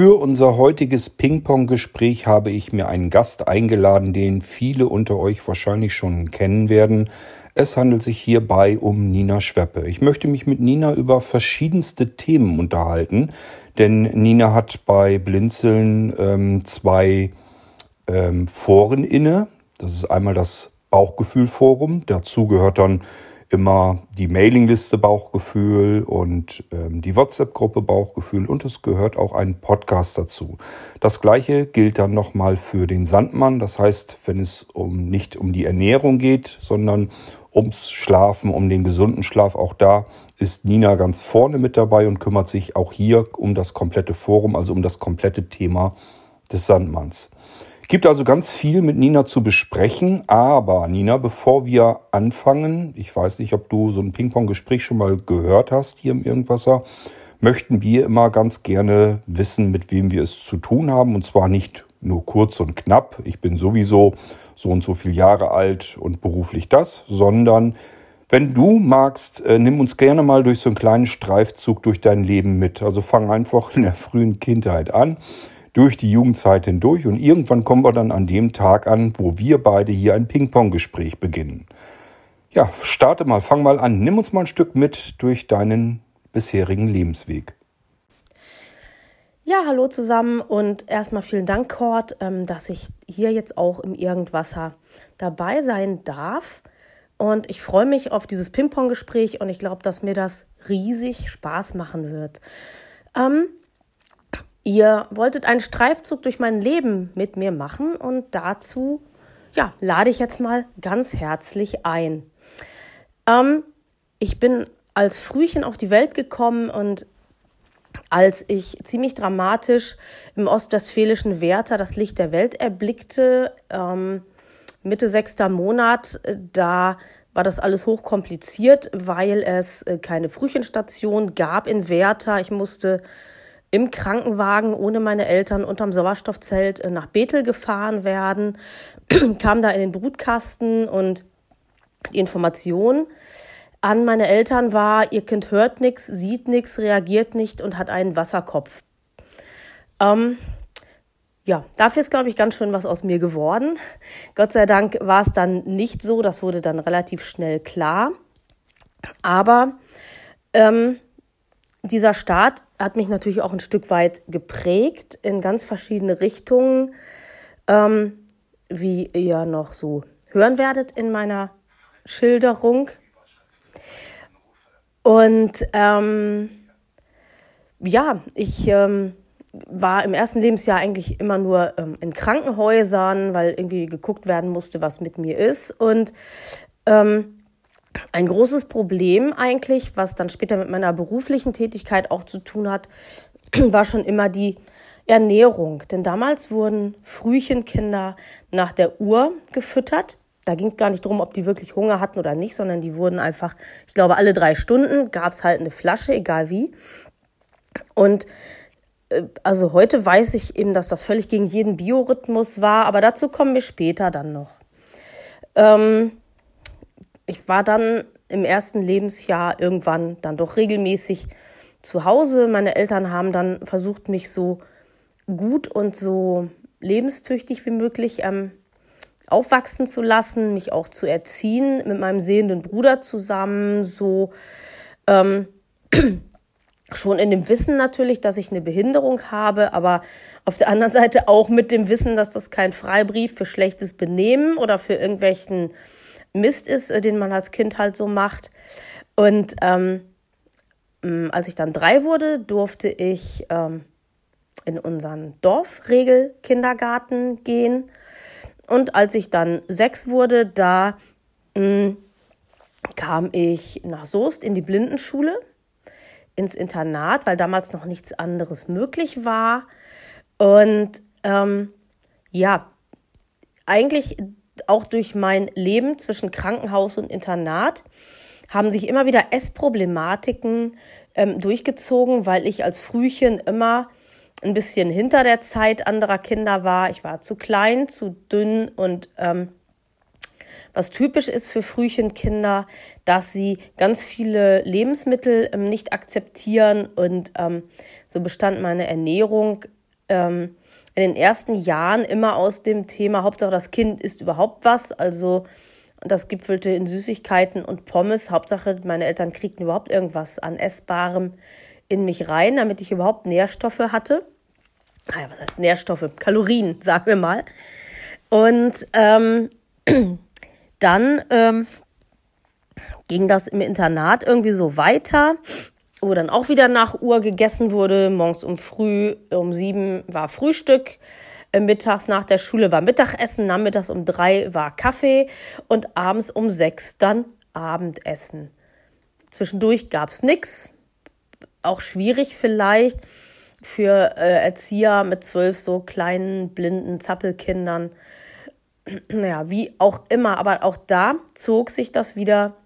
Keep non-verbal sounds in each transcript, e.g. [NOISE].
Für unser heutiges Ping-Pong-Gespräch habe ich mir einen Gast eingeladen, den viele unter euch wahrscheinlich schon kennen werden. Es handelt sich hierbei um Nina Schweppe. Ich möchte mich mit Nina über verschiedenste Themen unterhalten, denn Nina hat bei Blinzeln ähm, zwei ähm, Foren inne. Das ist einmal das Bauchgefühl-Forum. Dazu gehört dann immer die Mailingliste Bauchgefühl und ähm, die WhatsApp-Gruppe Bauchgefühl und es gehört auch ein Podcast dazu. Das gleiche gilt dann nochmal für den Sandmann. Das heißt, wenn es um nicht um die Ernährung geht, sondern ums Schlafen, um den gesunden Schlaf, auch da ist Nina ganz vorne mit dabei und kümmert sich auch hier um das komplette Forum, also um das komplette Thema des Sandmanns. Gibt also ganz viel mit Nina zu besprechen, aber Nina, bevor wir anfangen, ich weiß nicht, ob du so ein Ping-Pong-Gespräch schon mal gehört hast hier im Irgendwasser, möchten wir immer ganz gerne wissen, mit wem wir es zu tun haben und zwar nicht nur kurz und knapp, ich bin sowieso so und so viele Jahre alt und beruflich das, sondern wenn du magst, äh, nimm uns gerne mal durch so einen kleinen Streifzug durch dein Leben mit. Also fang einfach in der frühen Kindheit an durch die Jugendzeit hindurch und irgendwann kommen wir dann an dem Tag an, wo wir beide hier ein Ping-Pong-Gespräch beginnen. Ja, starte mal, fang mal an, nimm uns mal ein Stück mit durch deinen bisherigen Lebensweg. Ja, hallo zusammen und erstmal vielen Dank, Cord, ähm, dass ich hier jetzt auch im Irgendwasser dabei sein darf. Und ich freue mich auf dieses Ping-Pong-Gespräch und ich glaube, dass mir das riesig Spaß machen wird. Ähm, Ihr wolltet einen Streifzug durch mein Leben mit mir machen und dazu ja, lade ich jetzt mal ganz herzlich ein. Ähm, ich bin als Frühchen auf die Welt gekommen und als ich ziemlich dramatisch im ostwestfälischen Werther das Licht der Welt erblickte, ähm, Mitte sechster Monat, da war das alles hochkompliziert, weil es äh, keine Frühchenstation gab in Werther. Ich musste im Krankenwagen ohne meine Eltern unterm Sauerstoffzelt äh, nach Bethel gefahren werden, [CLEARS THROAT] kam da in den Brutkasten und die Information an meine Eltern war, ihr Kind hört nichts, sieht nichts, reagiert nicht und hat einen Wasserkopf. Ähm, ja, dafür ist, glaube ich, ganz schön was aus mir geworden. Gott sei Dank war es dann nicht so, das wurde dann relativ schnell klar. Aber ähm, dieser Start hat mich natürlich auch ein Stück weit geprägt in ganz verschiedene Richtungen, ähm, wie ihr noch so hören werdet in meiner Schilderung. Und ähm, ja, ich ähm, war im ersten Lebensjahr eigentlich immer nur ähm, in Krankenhäusern, weil irgendwie geguckt werden musste, was mit mir ist. Und ähm, ein großes Problem eigentlich, was dann später mit meiner beruflichen Tätigkeit auch zu tun hat, [CLEARS THROAT] war schon immer die Ernährung. Denn damals wurden Frühchenkinder nach der Uhr gefüttert. Da ging es gar nicht darum, ob die wirklich Hunger hatten oder nicht, sondern die wurden einfach, ich glaube, alle drei Stunden gab es halt eine Flasche, egal wie. Und äh, also heute weiß ich eben, dass das völlig gegen jeden Biorhythmus war, aber dazu kommen wir später dann noch. Ähm, ich war dann im ersten Lebensjahr irgendwann dann doch regelmäßig zu Hause. Meine Eltern haben dann versucht, mich so gut und so lebenstüchtig wie möglich ähm, aufwachsen zu lassen, mich auch zu erziehen, mit meinem sehenden Bruder zusammen, so ähm, [CLEARS THROAT] schon in dem Wissen natürlich, dass ich eine Behinderung habe, aber auf der anderen Seite auch mit dem Wissen, dass das kein Freibrief für schlechtes Benehmen oder für irgendwelchen Mist ist, äh, den man als Kind halt so macht. Und ähm, als ich dann drei wurde, durfte ich ähm, in unseren Dorfregelkindergarten gehen. Und als ich dann sechs wurde, da mh, kam ich nach Soest in die Blindenschule, ins Internat, weil damals noch nichts anderes möglich war. Und ähm, ja, eigentlich auch durch mein Leben zwischen Krankenhaus und Internat haben sich immer wieder Essproblematiken ähm, durchgezogen, weil ich als Frühchen immer ein bisschen hinter der Zeit anderer Kinder war. Ich war zu klein, zu dünn und ähm, was typisch ist für Frühchenkinder, dass sie ganz viele Lebensmittel ähm, nicht akzeptieren und ähm, so bestand meine Ernährung ähm, in den ersten Jahren immer aus dem Thema Hauptsache das Kind isst überhaupt was. Also das gipfelte in Süßigkeiten und Pommes. Hauptsache meine Eltern kriegten überhaupt irgendwas an Essbarem in mich rein, damit ich überhaupt Nährstoffe hatte. Naja, was heißt Nährstoffe? Kalorien, [LAUGHS] sagen wir mal. Und ähm, [CLEARS THROAT] dann ähm, ging das im Internat irgendwie so weiter, wo dann auch wieder nach Uhr gegessen wurde. Morgens um früh, um sieben war Frühstück. Äh, mittags nach der Schule war Mittagessen, nachmittags um drei war Kaffee und abends um sechs dann Abendessen. Zwischendurch gab es nichts. Auch schwierig vielleicht für äh, Erzieher mit zwölf so kleinen, blinden Zappelkindern. [CLEARS THROAT] Naja, wie auch immer, aber auch da zog sich das wieder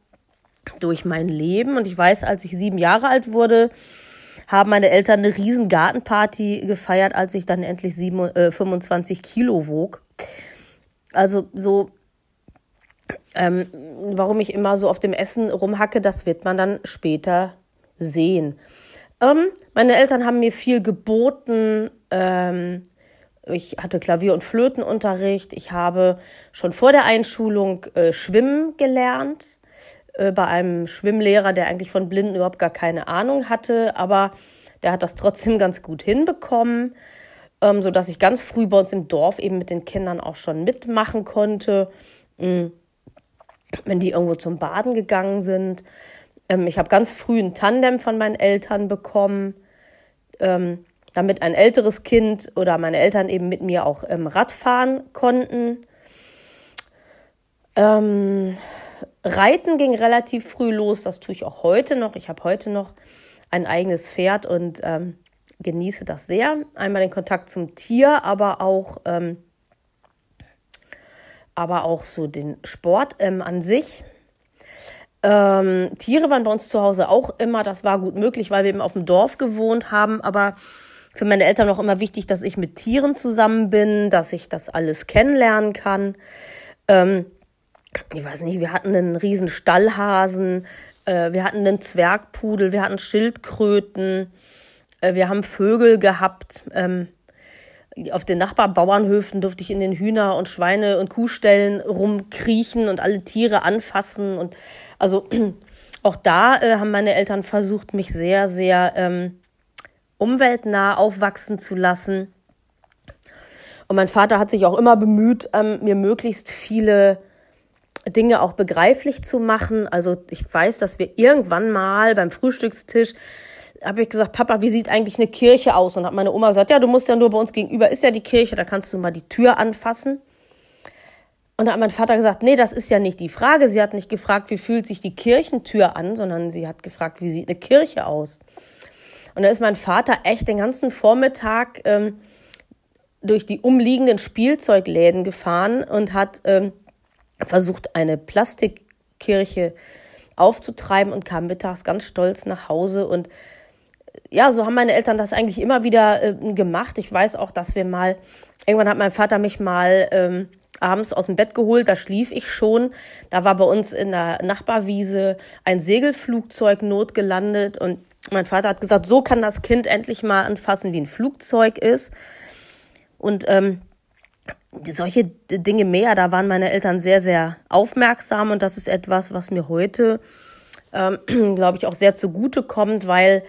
durch mein Leben. Und ich weiß, als ich sieben Jahre alt wurde, haben meine Eltern eine riesen Gartenparty gefeiert, als ich dann endlich sieben, äh, 25 Kilo wog. Also so, ähm, warum ich immer so auf dem Essen rumhacke, das wird man dann später sehen. Ähm, meine Eltern haben mir viel geboten. Ähm, ich hatte Klavier- und Flötenunterricht. Ich habe schon vor der Einschulung äh, schwimmen gelernt äh, bei einem Schwimmlehrer, der eigentlich von Blinden überhaupt gar keine Ahnung hatte, aber der hat das trotzdem [LAUGHS] ganz gut hinbekommen, ähm, so dass ich ganz früh bei uns im Dorf eben mit den Kindern auch schon mitmachen konnte, mh, wenn die irgendwo zum Baden gegangen sind. Ähm, ich habe ganz früh ein Tandem von meinen Eltern bekommen. Ähm, damit ein älteres Kind oder meine Eltern eben mit mir auch ähm, Rad fahren konnten. Ähm, Reiten ging relativ früh los, das tue ich auch heute noch. Ich habe heute noch ein eigenes Pferd und ähm, genieße das sehr. Einmal den Kontakt zum Tier, aber auch, ähm, aber auch so den Sport ähm, an sich. Ähm, Tiere waren bei uns zu Hause auch immer, das war gut möglich, weil wir eben auf dem Dorf gewohnt haben, aber für meine Eltern auch immer wichtig, dass ich mit Tieren zusammen bin, dass ich das alles kennenlernen kann. Ähm, ich weiß nicht, wir hatten einen riesen Stallhasen, äh, wir hatten einen Zwergpudel, wir hatten Schildkröten, äh, wir haben Vögel gehabt. Ähm, auf den Nachbarbauernhöfen durfte ich in den Hühner- und Schweine- und Kuhställen rumkriechen und alle Tiere anfassen. Und also [CLEARS THROAT] auch da äh, haben meine Eltern versucht, mich sehr, sehr ähm, umweltnah aufwachsen zu lassen. Und mein Vater hat sich auch immer bemüht, ähm, mir möglichst viele Dinge auch begreiflich zu machen. Also ich weiß, dass wir irgendwann mal beim Frühstückstisch habe ich gesagt, Papa, wie sieht eigentlich eine Kirche aus? Und hat meine Oma gesagt, ja, du musst ja nur bei uns gegenüber ist ja die Kirche, da kannst du mal die Tür anfassen. Und da hat mein Vater gesagt, nee, das ist ja nicht die Frage. Sie hat nicht gefragt, wie fühlt sich die Kirchentür an, sondern sie hat gefragt, wie sieht eine Kirche aus? Und da ist mein Vater echt den ganzen Vormittag ähm, durch die umliegenden Spielzeugläden gefahren und hat ähm, versucht, eine Plastikkirche aufzutreiben und kam mittags ganz stolz nach Hause. Und ja, so haben meine Eltern das eigentlich immer wieder äh, gemacht. Ich weiß auch, dass wir mal, irgendwann hat mein Vater mich mal ähm, abends aus dem Bett geholt, da schlief ich schon. Da war bei uns in der Nachbarwiese ein Segelflugzeug notgelandet und mein Vater hat gesagt, so kann das Kind endlich mal anfassen, wie ein Flugzeug ist. Und ähm, solche Dinge mehr, da waren meine Eltern sehr, sehr aufmerksam und das ist etwas, was mir heute, ähm, [CLEARS THROAT] glaube ich, auch sehr zugute kommt, weil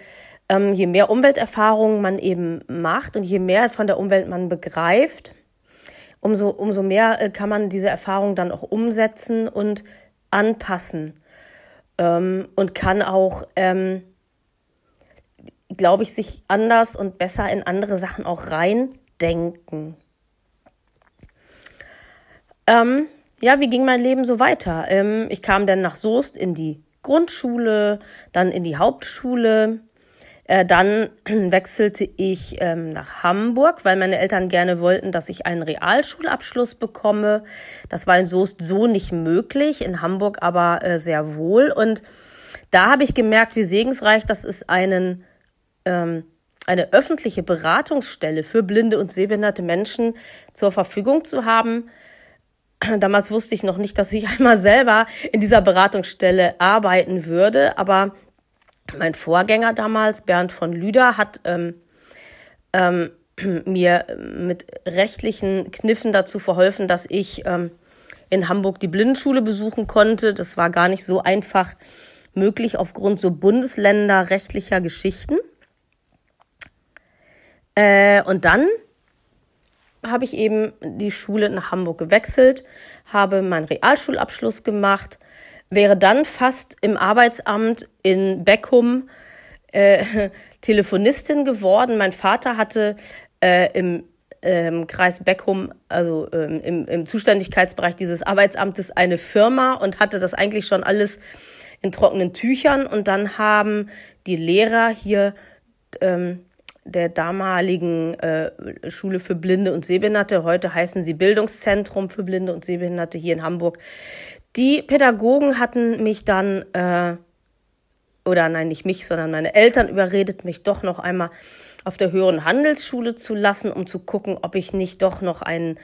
ähm, je mehr Umwelterfahrungen man eben macht und je mehr von der Umwelt man begreift, umso, umso mehr äh, kann man diese Erfahrung dann auch umsetzen und anpassen ähm, und kann auch, ähm, glaube ich, sich anders und besser in andere Sachen auch reindenken. Ähm, ja, wie ging mein Leben so weiter? Ähm, ich kam dann nach Soest in die Grundschule, dann in die Hauptschule. Äh, dann [CLEARS THROAT] wechselte ich ähm, nach Hamburg, weil meine Eltern gerne wollten, dass ich einen Realschulabschluss bekomme. Das war in Soest so nicht möglich, in Hamburg aber äh, sehr wohl. Und da habe ich gemerkt, wie segensreich das ist, einen, ähm, eine öffentliche Beratungsstelle für blinde und sehbehinderte Menschen zur Verfügung zu haben [CLEARS THROAT] Damals wusste ich noch nicht, dass ich [LAUGHS] einmal selber in dieser Beratungsstelle arbeiten würde, aber mein Vorgänger damals, Bernd von Lüder, hat ähm, ähm, [CLEARS THROAT] mir mit rechtlichen Kniffen dazu verholfen, dass ich ähm, in Hamburg die Blindenschule besuchen konnte. Das war gar nicht so einfach möglich aufgrund so bundesländerrechtlicher Geschichten. Äh, und dann habe ich eben die Schule nach Hamburg gewechselt, habe meinen Realschulabschluss gemacht, wäre dann fast im Arbeitsamt in Beckum äh, [LAUGHS] Telefonistin geworden. Mein Vater hatte äh, im ähm, Kreis Beckum, also ähm, im, im Zuständigkeitsbereich dieses Arbeitsamtes, eine Firma und hatte das eigentlich schon alles in trockenen Tüchern. Und dann haben die Lehrer hier ähm, der damaligen äh, Schule für Blinde und Sehbehinderte, heute heißen sie Bildungszentrum für Blinde und Sehbehinderte hier in Hamburg. Die Pädagogen hatten mich dann, äh, oder nein, nicht mich, sondern meine Eltern überredet, mich doch noch einmal auf der höheren Handelsschule zu lassen, um zu gucken, ob ich nicht doch noch einen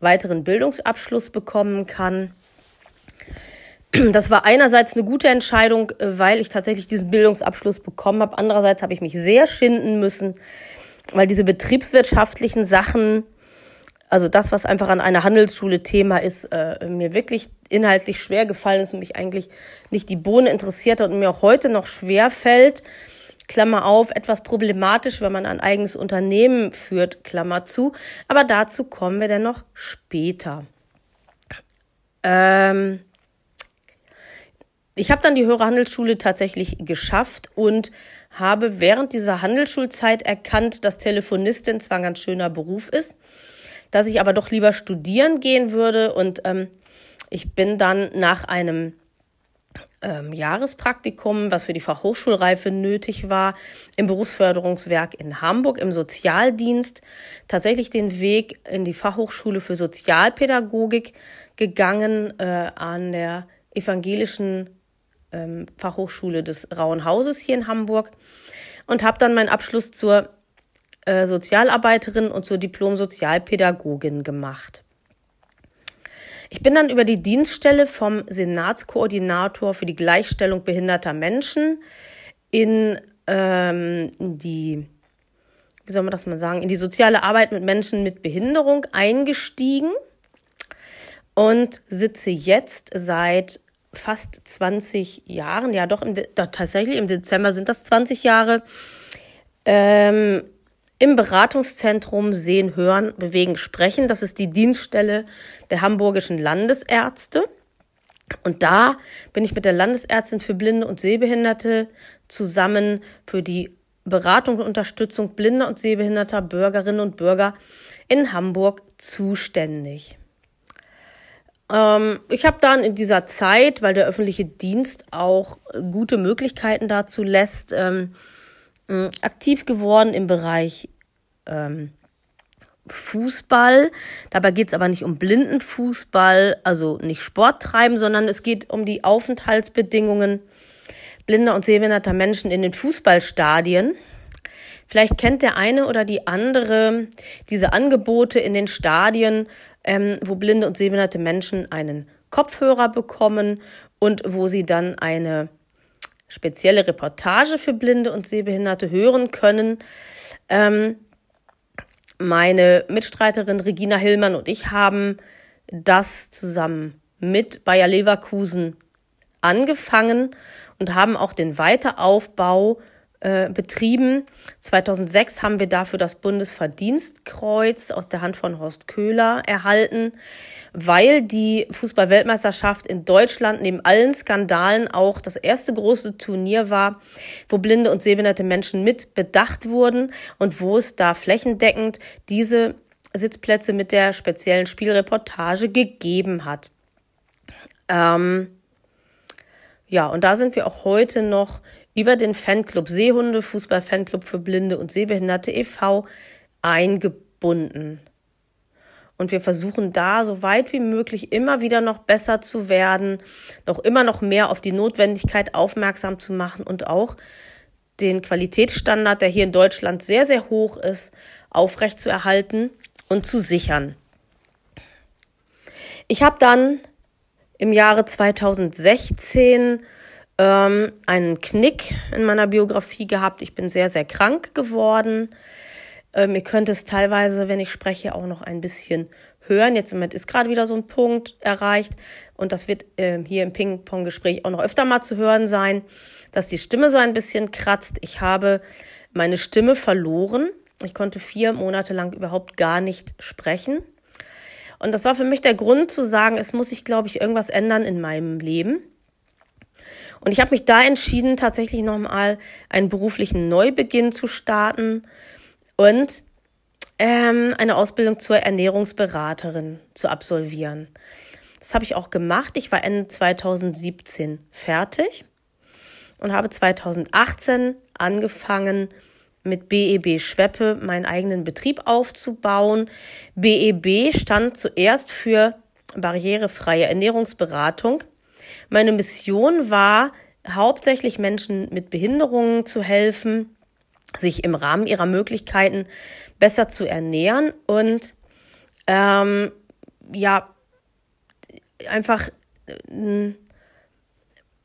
weiteren Bildungsabschluss bekommen kann. Das war einerseits eine gute Entscheidung, äh, weil ich tatsächlich diesen Bildungsabschluss bekommen habe. Andererseits habe ich mich sehr schinden müssen, weil diese betriebswirtschaftlichen Sachen, also das, was einfach an einer Handelsschule Thema ist, äh, mir wirklich inhaltlich schwer gefallen ist und mich eigentlich nicht die Bohne interessiert hat und mir auch heute noch schwer fällt. Klammer auf, etwas problematisch, wenn man ein eigenes Unternehmen führt, Klammer zu. Aber dazu kommen wir dann noch später. Ähm ich habe dann die höhere Handelsschule tatsächlich geschafft und habe während dieser Handelsschulzeit erkannt, dass Telefonistin zwar ein ganz schöner Beruf ist, dass ich aber doch lieber studieren gehen würde. Und ähm, ich bin dann nach einem ähm, Jahrespraktikum, was für die Fachhochschulreife nötig war, im Berufsförderungswerk in Hamburg im Sozialdienst tatsächlich den Weg in die Fachhochschule für Sozialpädagogik gegangen äh, an der evangelischen ähm, Fachhochschule des Rauen Hauses hier in Hamburg und habe dann meinen Abschluss zur äh, Sozialarbeiterin und zur Diplom-Sozialpädagogin gemacht. Ich bin dann über die Dienststelle vom Senatskoordinator für die Gleichstellung behinderter Menschen in ähm, die, wie soll man das mal sagen, in die soziale Arbeit mit Menschen mit Behinderung eingestiegen und sitze jetzt seit fast 20 Jahren, ja doch, im, doch tatsächlich im Dezember sind das 20 Jahre, ähm, im Beratungszentrum Sehen, Hören, Bewegen, Sprechen. Das ist die Dienststelle der hamburgischen Landesärzte. Und da bin ich mit der Landesärztin für Blinde und Sehbehinderte zusammen für die Beratung und Unterstützung blinder und sehbehinderter Bürgerinnen und Bürger in Hamburg zuständig. Ähm, ich habe dann in dieser Zeit, weil der öffentliche Dienst auch gute Möglichkeiten dazu lässt, ähm, aktiv geworden im Bereich ähm, Fußball. Dabei geht es aber nicht um Blindenfußball, also nicht Sport treiben, sondern es geht um die Aufenthaltsbedingungen blinder und sehbehinderter Menschen in den Fußballstadien. Vielleicht kennt der eine oder die andere diese Angebote in den Stadien, ähm, wo blinde und sehbehinderte Menschen einen Kopfhörer bekommen und wo sie dann eine spezielle Reportage für Blinde und Sehbehinderte hören können. Ähm, meine Mitstreiterin Regina Hillmann und ich haben das zusammen mit Bayer Leverkusen angefangen und haben auch den Weiteraufbau äh, betrieben. 2006 haben wir dafür das Bundesverdienstkreuz aus der Hand von Horst Köhler erhalten, weil die Fußballweltmeisterschaft in Deutschland neben allen Skandalen auch das erste große Turnier war, wo blinde und sehbehinderte Menschen mit bedacht wurden und wo es da flächendeckend diese Sitzplätze mit der speziellen Spielreportage gegeben hat. Ähm, ja, und da sind wir auch heute noch über den Fanclub Seehunde, Fußball-Fanclub für Blinde und Sehbehinderte e.V. eingebunden. Und wir versuchen da so weit wie möglich immer wieder noch besser zu werden, noch immer noch mehr auf die Notwendigkeit aufmerksam zu machen und auch den Qualitätsstandard, der hier in Deutschland sehr, sehr hoch ist, aufrechtzuerhalten und zu sichern. Ich habe dann im Jahre 2016 ähm, einen Knick in meiner Biografie gehabt. Ich bin sehr, sehr krank geworden. Ähm, ihr könnt es teilweise, wenn ich spreche, auch noch ein bisschen hören. Jetzt im Moment ist gerade wieder so ein Punkt erreicht und das wird äh, hier im Ping-Pong-Gespräch auch noch öfter mal zu hören sein, dass die Stimme so ein bisschen kratzt. Ich habe meine Stimme verloren. Ich konnte vier Monate lang überhaupt gar nicht sprechen. Und das war für mich der Grund zu sagen, es muss sich, glaube ich, irgendwas ändern in meinem Leben. Und ich habe mich da entschieden, tatsächlich nochmal einen beruflichen Neubeginn zu starten und ähm, eine Ausbildung zur Ernährungsberaterin zu absolvieren. Das habe ich auch gemacht. Ich war Ende 2017 fertig und habe 2018 angefangen, mit BEB Schweppe meinen eigenen Betrieb aufzubauen. BEB stand zuerst für barrierefreie Ernährungsberatung. Meine Mission war, hauptsächlich Menschen mit Behinderungen zu helfen, sich im Rahmen ihrer Möglichkeiten besser zu ernähren und ähm, ja, einfach äh,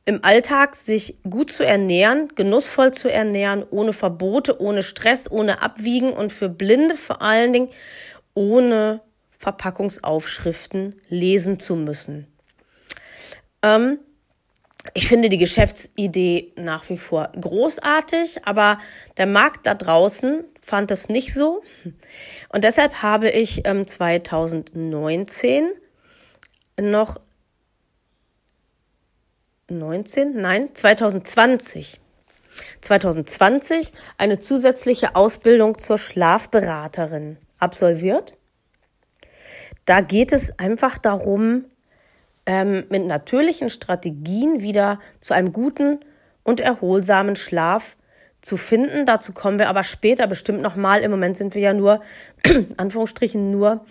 im Alltag sich gut zu ernähren, genussvoll zu ernähren, ohne Verbote, ohne Stress, ohne Abwiegen und für Blinde vor allen Dingen ohne Verpackungsaufschriften lesen zu müssen. Ähm, ich finde die Geschäftsidee nach wie vor großartig, aber der Markt da draußen fand es nicht so. Und deshalb habe ich ähm, 2019 noch 19, nein, 2020. 2020 eine zusätzliche Ausbildung zur Schlafberaterin absolviert. Da geht es einfach darum, ähm, mit natürlichen Strategien wieder zu einem guten und erholsamen Schlaf zu finden. Dazu kommen wir aber später bestimmt nochmal. Im Moment sind wir ja nur, [CLEARS THROAT] Anführungsstrichen, nur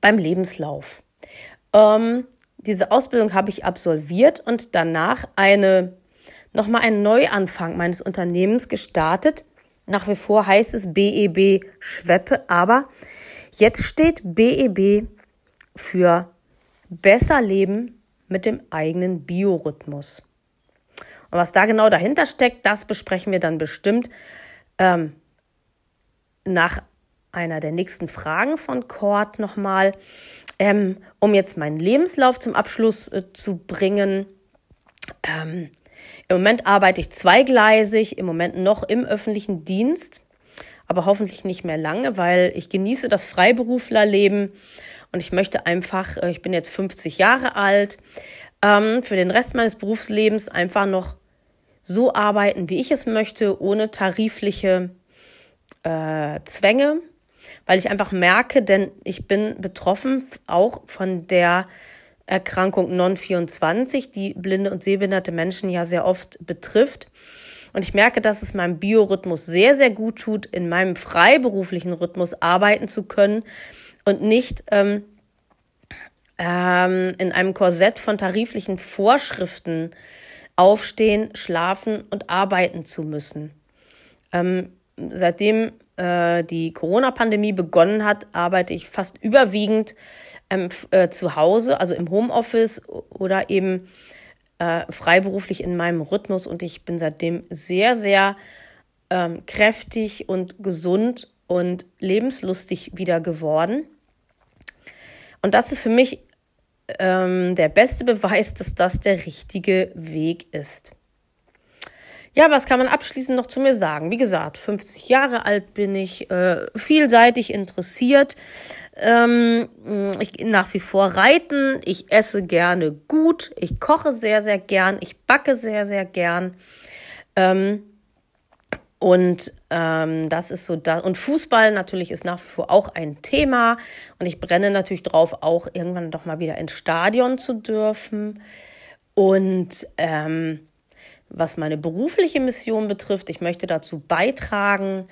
beim Lebenslauf. Ähm, diese Ausbildung habe ich absolviert und danach eine, nochmal einen Neuanfang meines Unternehmens gestartet. Nach wie vor heißt es BEB Schweppe, aber jetzt steht BEB für besser leben mit dem eigenen Biorhythmus. Und was da genau dahinter steckt, das besprechen wir dann bestimmt ähm, nach einer der nächsten Fragen von Cord nochmal. Ähm, um jetzt meinen Lebenslauf zum Abschluss äh, zu bringen. Ähm, Im Moment arbeite ich zweigleisig, im Moment noch im öffentlichen Dienst, aber hoffentlich nicht mehr lange, weil ich genieße das Freiberuflerleben und ich möchte einfach, äh, ich bin jetzt 50 Jahre alt, ähm, für den Rest meines Berufslebens einfach noch so arbeiten, wie ich es möchte, ohne tarifliche äh, Zwänge weil ich einfach merke, denn ich bin betroffen auch von der Erkrankung Non-24, die blinde und sehbehinderte Menschen ja sehr oft betrifft. Und ich merke, dass es meinem Biorhythmus sehr, sehr gut tut, in meinem freiberuflichen Rhythmus arbeiten zu können und nicht ähm, ähm, in einem Korsett von tariflichen Vorschriften aufstehen, schlafen und arbeiten zu müssen. Ähm, seitdem äh, die Corona-Pandemie begonnen hat, arbeite ich fast überwiegend ähm, äh, zu Hause, also im Homeoffice oder eben äh, freiberuflich in meinem Rhythmus und ich bin seitdem sehr, sehr ähm, kräftig und gesund und lebenslustig wieder geworden. Und das ist für mich ähm, der beste Beweis, dass das der richtige Weg ist. Ja, was kann man abschließend noch zu mir sagen? Wie gesagt, 50 Jahre alt bin ich, äh, vielseitig interessiert. Ähm, ich nach wie vor reiten, ich esse gerne gut, ich koche sehr, sehr gern, ich backe sehr, sehr gern. Ähm, und ähm, das ist so da. Und Fußball natürlich ist nach wie vor auch ein Thema. Und ich brenne natürlich drauf, auch irgendwann doch mal wieder ins Stadion zu dürfen. Und ähm, was meine berufliche Mission betrifft, ich möchte dazu beitragen,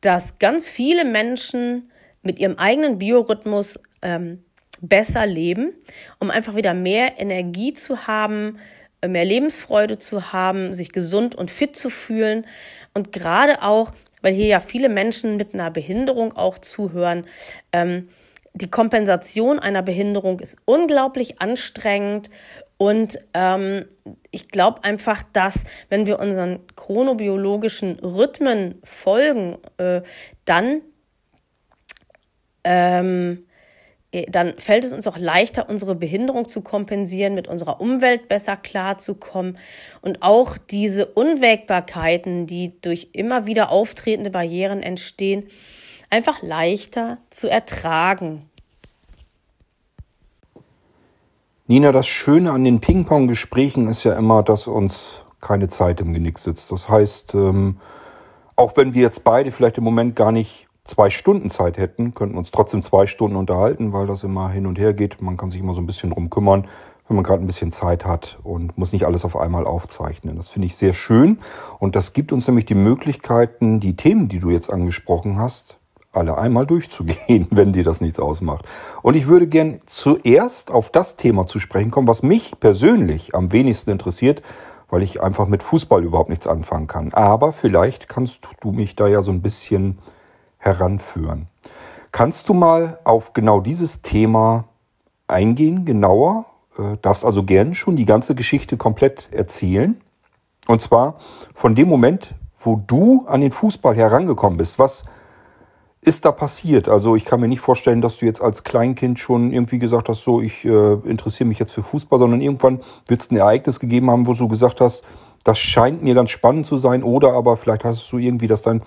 dass ganz viele Menschen mit ihrem eigenen Biorhythmus ähm, besser leben, um einfach wieder mehr Energie zu haben, äh, mehr Lebensfreude zu haben, sich gesund und fit zu fühlen. Und gerade auch, weil hier ja viele Menschen mit einer Behinderung auch zuhören, ähm, die Kompensation einer Behinderung ist unglaublich anstrengend. Und ähm, ich glaube einfach, dass wenn wir unseren chronobiologischen Rhythmen folgen, äh, dann ähm, äh, dann fällt es uns auch leichter, unsere Behinderung zu kompensieren, mit unserer Umwelt besser klarzukommen und auch diese Unwägbarkeiten, die durch immer wieder auftretende Barrieren entstehen, einfach leichter zu ertragen. Nina, das Schöne an den Ping-Pong-Gesprächen ist ja immer, dass uns keine Zeit im Genick sitzt. Das heißt, ähm, auch wenn wir jetzt beide vielleicht im Moment gar nicht zwei Stunden Zeit hätten, könnten uns trotzdem zwei Stunden unterhalten, weil das immer hin und her geht. Man kann sich immer so ein bisschen drum kümmern, wenn man gerade ein bisschen Zeit hat und muss nicht alles auf einmal aufzeichnen. Das finde ich sehr schön und das gibt uns nämlich die Möglichkeiten, die Themen, die du jetzt angesprochen hast, alle einmal durchzugehen, [LAUGHS] wenn dir das nichts ausmacht. Und ich würde gern zuerst auf das Thema zu sprechen kommen, was mich persönlich am wenigsten interessiert, weil ich einfach mit Fußball überhaupt nichts anfangen kann. Aber vielleicht kannst du mich da ja so ein bisschen heranführen. Kannst du mal auf genau dieses Thema eingehen, genauer? Äh, darfst also gern schon die ganze Geschichte komplett erzählen. Und zwar von dem Moment, wo du an den Fußball herangekommen bist. Was ist da passiert? Also ich kann mir nicht vorstellen, dass du jetzt als Kleinkind schon irgendwie gesagt hast, so ich äh, interessiere mich jetzt für Fußball, sondern irgendwann wird es ein Ereignis gegeben haben, wo du gesagt hast, das scheint mir ganz spannend zu sein. Oder aber vielleicht hast du irgendwie, dass dein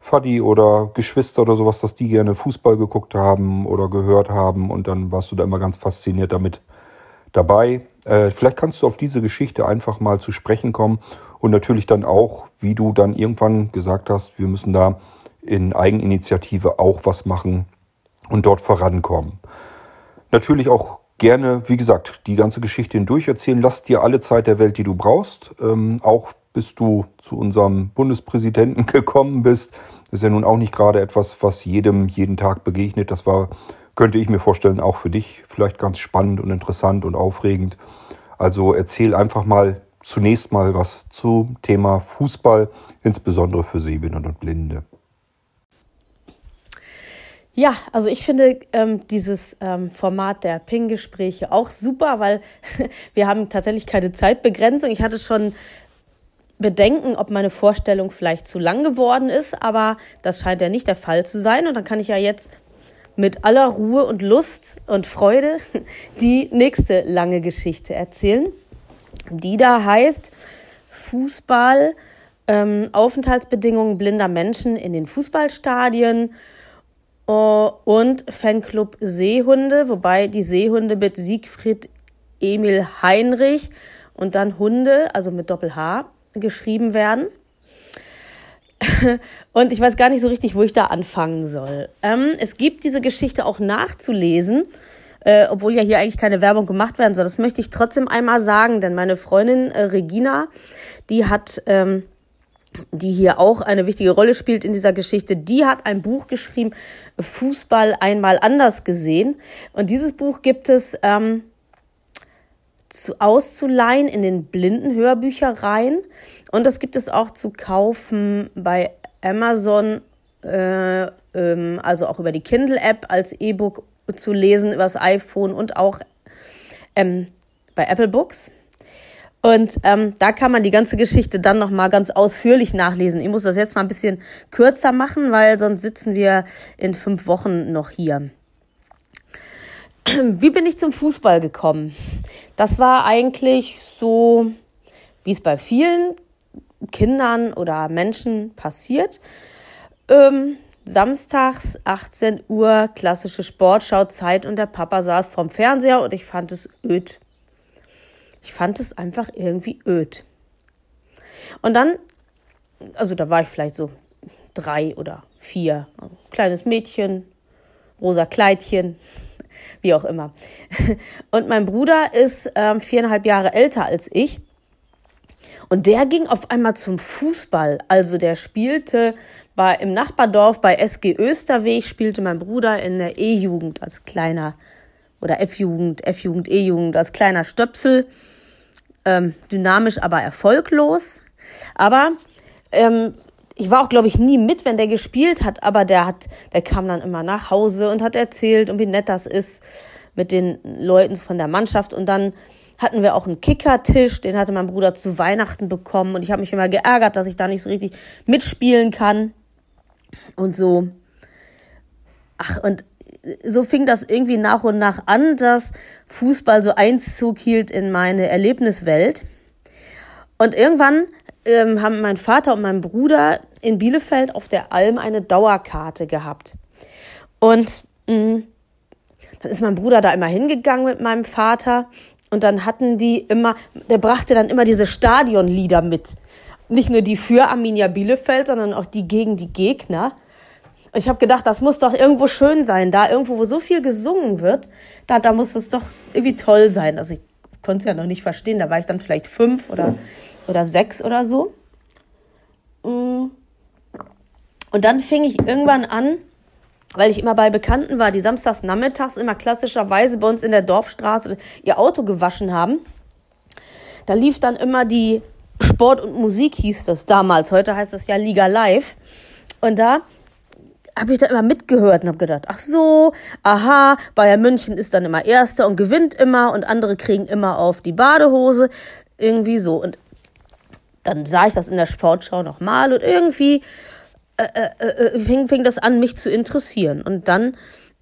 Faddy oder Geschwister oder sowas, dass die gerne Fußball geguckt haben oder gehört haben und dann warst du da immer ganz fasziniert damit dabei. Äh, vielleicht kannst du auf diese Geschichte einfach mal zu sprechen kommen und natürlich dann auch, wie du dann irgendwann gesagt hast, wir müssen da in Eigeninitiative auch was machen und dort vorankommen. Natürlich auch gerne, wie gesagt, die ganze Geschichte hindurch erzählen. Lass dir alle Zeit der Welt, die du brauchst. Ähm, auch bis du zu unserem Bundespräsidenten [LAUGHS] gekommen bist. Das ist ja nun auch nicht gerade etwas, was jedem jeden Tag begegnet. Das war, könnte ich mir vorstellen, auch für dich vielleicht ganz spannend und interessant und aufregend. Also erzähl einfach mal zunächst mal was zum Thema Fußball, insbesondere für Sehbehinderte und Blinde. Ja, also ich finde ähm, dieses ähm, Format der Ping-Gespräche auch super, weil [LAUGHS] wir haben tatsächlich keine Zeitbegrenzung. Ich hatte schon Bedenken, ob meine Vorstellung vielleicht zu lang geworden ist, aber das scheint ja nicht der Fall zu sein. Und dann kann ich ja jetzt mit aller Ruhe und Lust und Freude [LAUGHS] die nächste lange Geschichte erzählen, die da heißt Fußball, ähm, Aufenthaltsbedingungen blinder Menschen in den Fußballstadien äh, und Fanclub Seehunde, wobei die Seehunde mit Siegfried Emil Heinrich und dann Hunde, also mit Doppel-H, geschrieben werden. [LAUGHS] Und ich weiß gar nicht so richtig, wo ich da anfangen soll. Ähm, es gibt diese Geschichte auch nachzulesen, äh, obwohl ja hier eigentlich keine Werbung gemacht werden soll. Das möchte ich trotzdem einmal sagen, denn meine Freundin äh, Regina, die hat, ähm, die hier auch eine wichtige Rolle spielt in dieser Geschichte, die hat ein Buch geschrieben, Fußball einmal anders gesehen. Und dieses Buch gibt es ähm, zu, auszuleihen in den blinden Hörbüchereien. Und das gibt es auch zu kaufen bei Amazon, äh, ähm, also auch über die Kindle-App als E-Book zu lesen, übers iPhone und auch ähm, bei Apple Books. Und ähm, da kann man die ganze Geschichte dann nochmal ganz ausführlich nachlesen. Ich muss das jetzt mal ein bisschen kürzer machen, weil sonst sitzen wir in fünf Wochen noch hier. [CLEARS THROAT] Wie bin ich zum Fußball gekommen? Das war eigentlich so, wie es bei vielen Kindern oder Menschen passiert. Ähm, samstags 18 Uhr klassische Sportschauzeit und der Papa saß vorm Fernseher und ich fand es öd. Ich fand es einfach irgendwie öd. Und dann, also da war ich vielleicht so drei oder vier, kleines Mädchen, rosa Kleidchen, wie auch immer. [LAUGHS] Und mein Bruder ist ähm, viereinhalb Jahre älter als ich. Und der ging auf einmal zum Fußball. Also der spielte bei, im Nachbardorf bei SG Österweg, spielte mein Bruder in der E-Jugend als kleiner, oder F-Jugend, F-Jugend, E-Jugend als kleiner Stöpsel. Ähm, dynamisch, aber erfolglos. Aber ähm, ich war auch, glaube ich, nie mit, wenn der gespielt hat, aber der hat, der kam dann immer nach Hause und hat erzählt und wie nett das ist mit den Leuten von der Mannschaft. Und dann hatten wir auch einen Kickertisch, den hatte mein Bruder zu Weihnachten bekommen und ich habe mich immer geärgert, dass ich da nicht so richtig mitspielen kann und so. Ach, und so fing das irgendwie nach und nach an, dass Fußball so Einzug hielt in meine Erlebniswelt. Und irgendwann ähm, haben mein Vater und mein Bruder in Bielefeld auf der Alm eine Dauerkarte gehabt. Und mh, mm, dann ist mein Bruder da immer hingegangen mit meinem Vater und dann hatten die immer, der brachte dann immer diese Stadionlieder mit. Nicht nur die für Arminia Bielefeld, sondern auch die gegen die Gegner. Und ich habe gedacht, das muss doch irgendwo schön sein, da irgendwo, wo so viel gesungen wird, da, da muss es doch irgendwie toll sein. Also ich konnte es ja noch nicht verstehen, da war ich dann vielleicht fünf oder, oder sechs oder so. Mm. Und dann fing ich irgendwann an, weil ich immer bei Bekannten war, die samstags nachmittags immer klassischerweise bei uns in der Dorfstraße ihr Auto gewaschen haben. Da lief dann immer die Sport und Musik hieß das damals. Heute heißt es ja Liga Live. Und da habe ich da immer mitgehört und habe gedacht, ach so, aha, Bayern München ist dann immer Erster und gewinnt immer und andere kriegen immer auf die Badehose. Irgendwie so. Und dann sah ich das in der Sportschau nochmal und irgendwie äh, äh, äh, fing, fing das an, mich zu interessieren. Und dann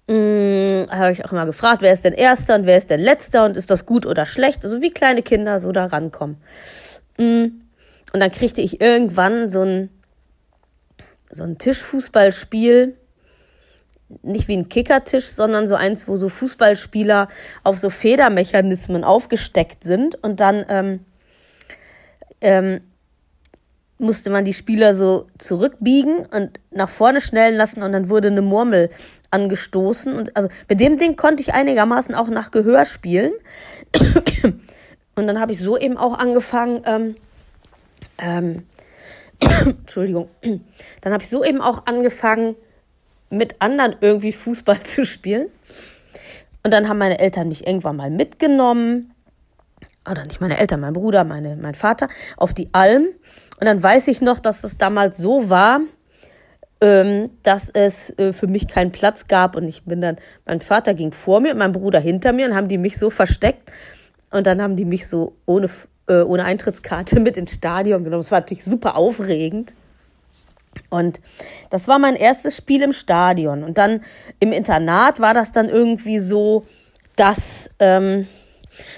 mm, habe ich auch immer gefragt, wer ist denn Erster und wer ist denn Letzter und ist das gut oder schlecht? Also wie kleine Kinder so da rankommen. Mm, und dann kriegte ich irgendwann so ein, so ein Tischfußballspiel, nicht wie ein Kickertisch, sondern so eins, wo so Fußballspieler auf so Federmechanismen aufgesteckt sind und dann ähm, ähm, musste man die Spieler so zurückbiegen und nach vorne schnellen lassen und dann wurde eine Murmel angestoßen. Und also mit dem Ding konnte ich einigermaßen auch nach Gehör spielen. [COUGHS] Und dann habe ich so eben auch angefangen, ähm, ähm, [COUGHS] Entschuldigung, [COUGHS] dann habe ich so eben auch angefangen, mit anderen irgendwie Fußball zu spielen. Und dann haben meine Eltern mich irgendwann mal mitgenommen oder nicht meine Eltern, mein Bruder, meine, mein Vater, auf die Alm. Und dann weiß ich noch, dass es damals so war, ähm, dass es äh, für mich keinen Platz gab. Und ich bin dann, mein Vater ging vor mir und mein Bruder hinter mir und haben die mich so versteckt. Und dann haben die mich so ohne, äh, ohne Eintrittskarte [LAUGHS] mit ins Stadion genommen. Es war natürlich super aufregend. Und das war mein erstes Spiel im Stadion. Und dann im Internat war das dann irgendwie so, dass ähm,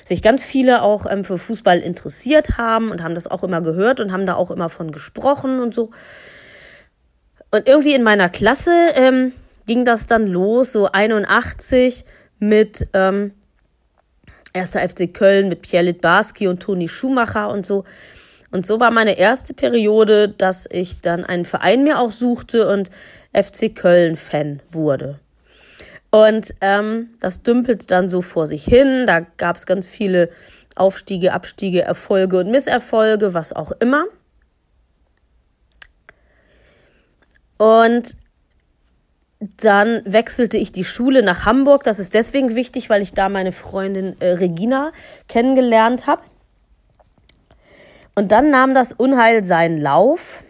sich ganz viele auch ähm, für Fußball interessiert haben und haben das auch immer gehört und haben da auch immer von gesprochen und so. Und irgendwie in meiner Klasse ähm, ging das dann los, so 81 mit ähm, 1. FC Köln, mit Pierre Litbarski und Toni Schumacher und so. Und so war meine erste Periode, dass ich dann einen Verein mir auch suchte und FC Köln-Fan wurde. Und ähm, das dümpelt dann so vor sich hin. Da gab es ganz viele Aufstiege, Abstiege, Erfolge und Misserfolge, was auch immer. Und dann wechselte ich die Schule nach Hamburg. Das ist deswegen wichtig, weil ich da meine Freundin äh, Regina kennengelernt habe. Und dann nahm das Unheil seinen Lauf.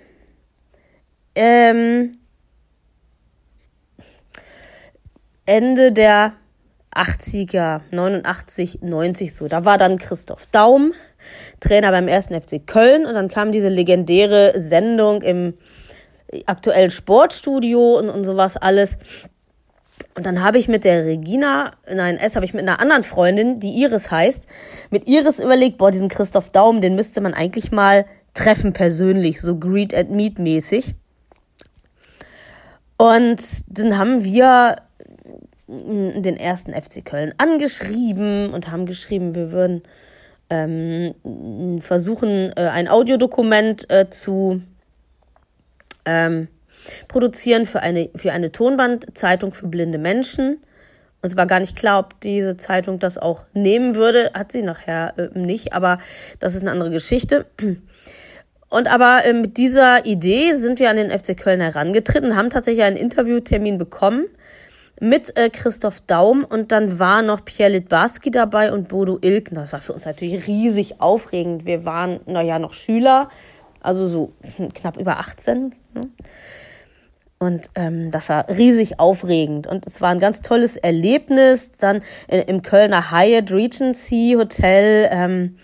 Ähm, Ende der 80er, 89, 90 so. Da war dann Christoph Daum, Trainer beim 1. FC Köln und dann kam diese legendäre Sendung im aktuellen Sportstudio und, und sowas alles. Und dann habe ich mit der Regina, nein, S habe ich mit einer anderen Freundin, die Iris heißt, mit Iris überlegt, boah, diesen Christoph Daum, den müsste man eigentlich mal treffen persönlich, so Greet and Meet mäßig. Und dann haben wir den ersten FC Köln angeschrieben und haben geschrieben, wir würden ähm, versuchen, äh, ein Audiodokument äh, zu ähm, produzieren für eine, für eine Tonbandzeitung für blinde Menschen. Uns war gar nicht klar, ob diese Zeitung das auch nehmen würde. Hat sie nachher äh, nicht, aber das ist eine andere Geschichte. Und aber äh, mit dieser Idee sind wir an den FC Köln herangetreten, haben tatsächlich einen Interviewtermin bekommen mit äh, Christoph Daum und dann war noch Pierre Litbarski dabei und Bodo Ilkner. Das war für uns natürlich riesig aufregend. Wir waren, naja, noch Schüler, also so knapp über 18. Ne? Und ähm, das war riesig aufregend. Und es war ein ganz tolles Erlebnis. Dann im Kölner Hyatt Regency Hotel ähm,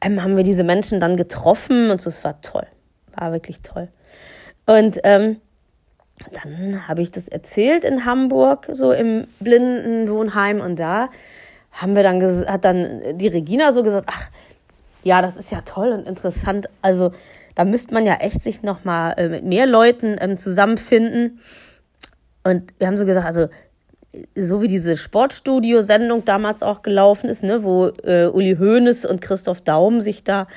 ähm, haben wir diese Menschen dann getroffen und so, es war toll. War wirklich toll. Und ähm, dann habe ich das erzählt in Hamburg, so im Blindenwohnheim. Und da haben wir dann, hat dann die Regina so gesagt, ach, ja, das ist ja toll und interessant. Also da müsste man ja echt sich noch mal äh, mit mehr Leuten ähm, zusammenfinden. Und wir haben so gesagt, also so wie diese Sportstudio-Sendung damals auch gelaufen ist, ne, wo äh, Uli Hoeneß und Christoph Daum sich da